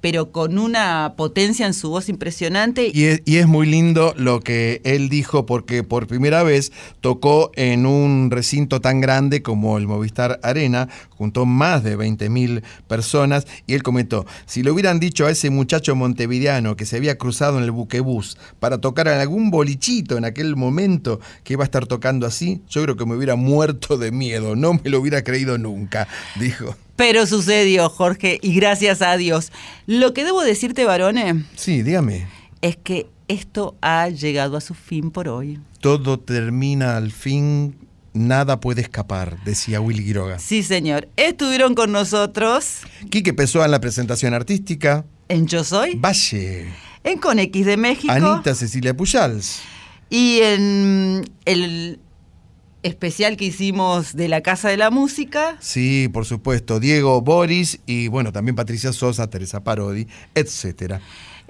pero con una potencia en su voz impresionante. Y es, muy lindo lo que él dijo porque por primera vez tocó en un recinto tan grande como el Movistar Arena, juntó más de 20.000 personas y él comentó, si le hubieran dicho a ese muchacho montevideano que se había cruzado en el buquebús para tocar en algún bolichito en aquel momento que iba a estar tocando así, yo creo que me hubiera muerto de miedo, no me lo hubiera creído nunca, dijo. Pero sucedió, Jorge, y gracias a Dios. Lo que debo decirte, varones, Sí, dígame. es que esto ha llegado a su fin por hoy. Todo termina al fin, nada puede escapar, decía Willy Quiroga. Sí, señor. Estuvieron con nosotros Quique Pessoa en la presentación artística. en Yo Soy, Valle. en Con X de México Anita Cecilia Pujals. y en el especial que hicimos de la Casa de la Música. Sí, por supuesto. Diego Boris y bueno, también Patricia Sosa, Teresa Parodi, etcétera.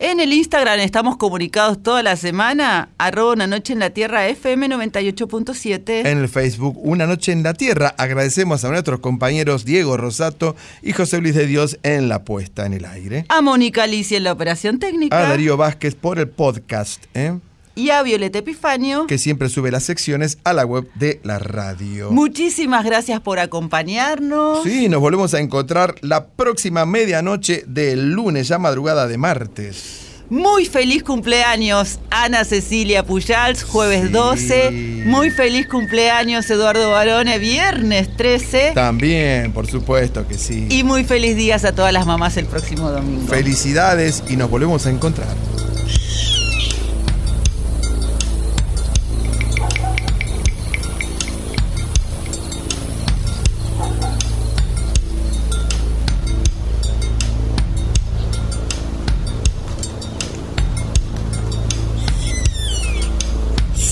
En el Instagram estamos comunicados toda la semana, arroba una noche en la tierra FM 98.7. En el Facebook Una Noche en la Tierra agradecemos a nuestros compañeros Diego Rosato y José Luis de Dios en la puesta en el aire. A Mónica Alicia en la operación técnica. A Darío Vázquez por el podcast, ¿eh? Y a Violeta Epifanio. que siempre sube las secciones a la web de la radio. Muchísimas gracias por acompañarnos. Sí, nos volvemos a encontrar la próxima medianoche del lunes, ya madrugada de martes. Muy feliz cumpleaños, Ana Cecilia Pujals, jueves 12. Muy feliz cumpleaños, Eduardo Barone, viernes 13. También, por supuesto que sí. Y muy feliz días a todas las mamás el próximo domingo. Felicidades y nos volvemos a encontrar.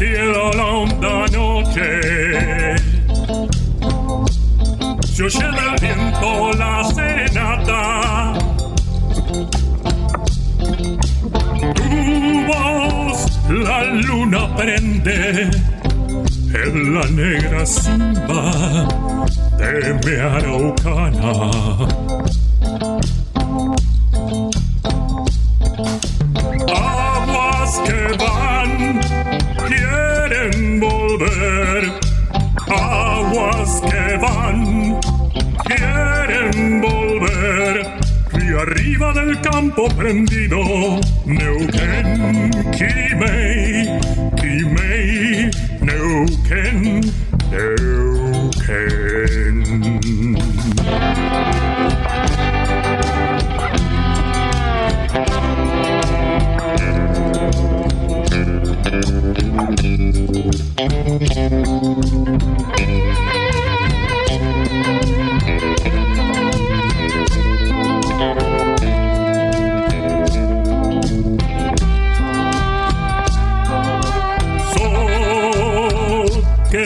Cielo la honda noche se oye del viento la serenata. Tu voz la luna prende en la negra simba de mi araucana. Del campo prendido, Neuquén, Quimei,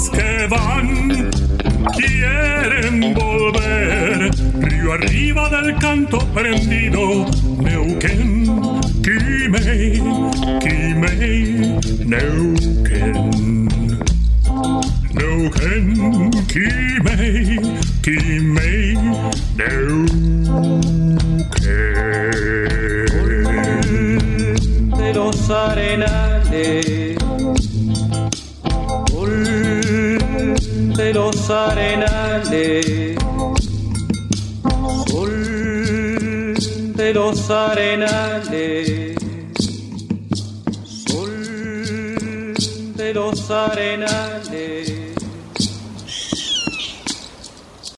Aguas que van, quieren volver. Río arriba del canto prendido, Neuquén, Quimei, Quimei, Neuquén. Neuquén, Quimei, Quimei, arenales, sol de los arenales.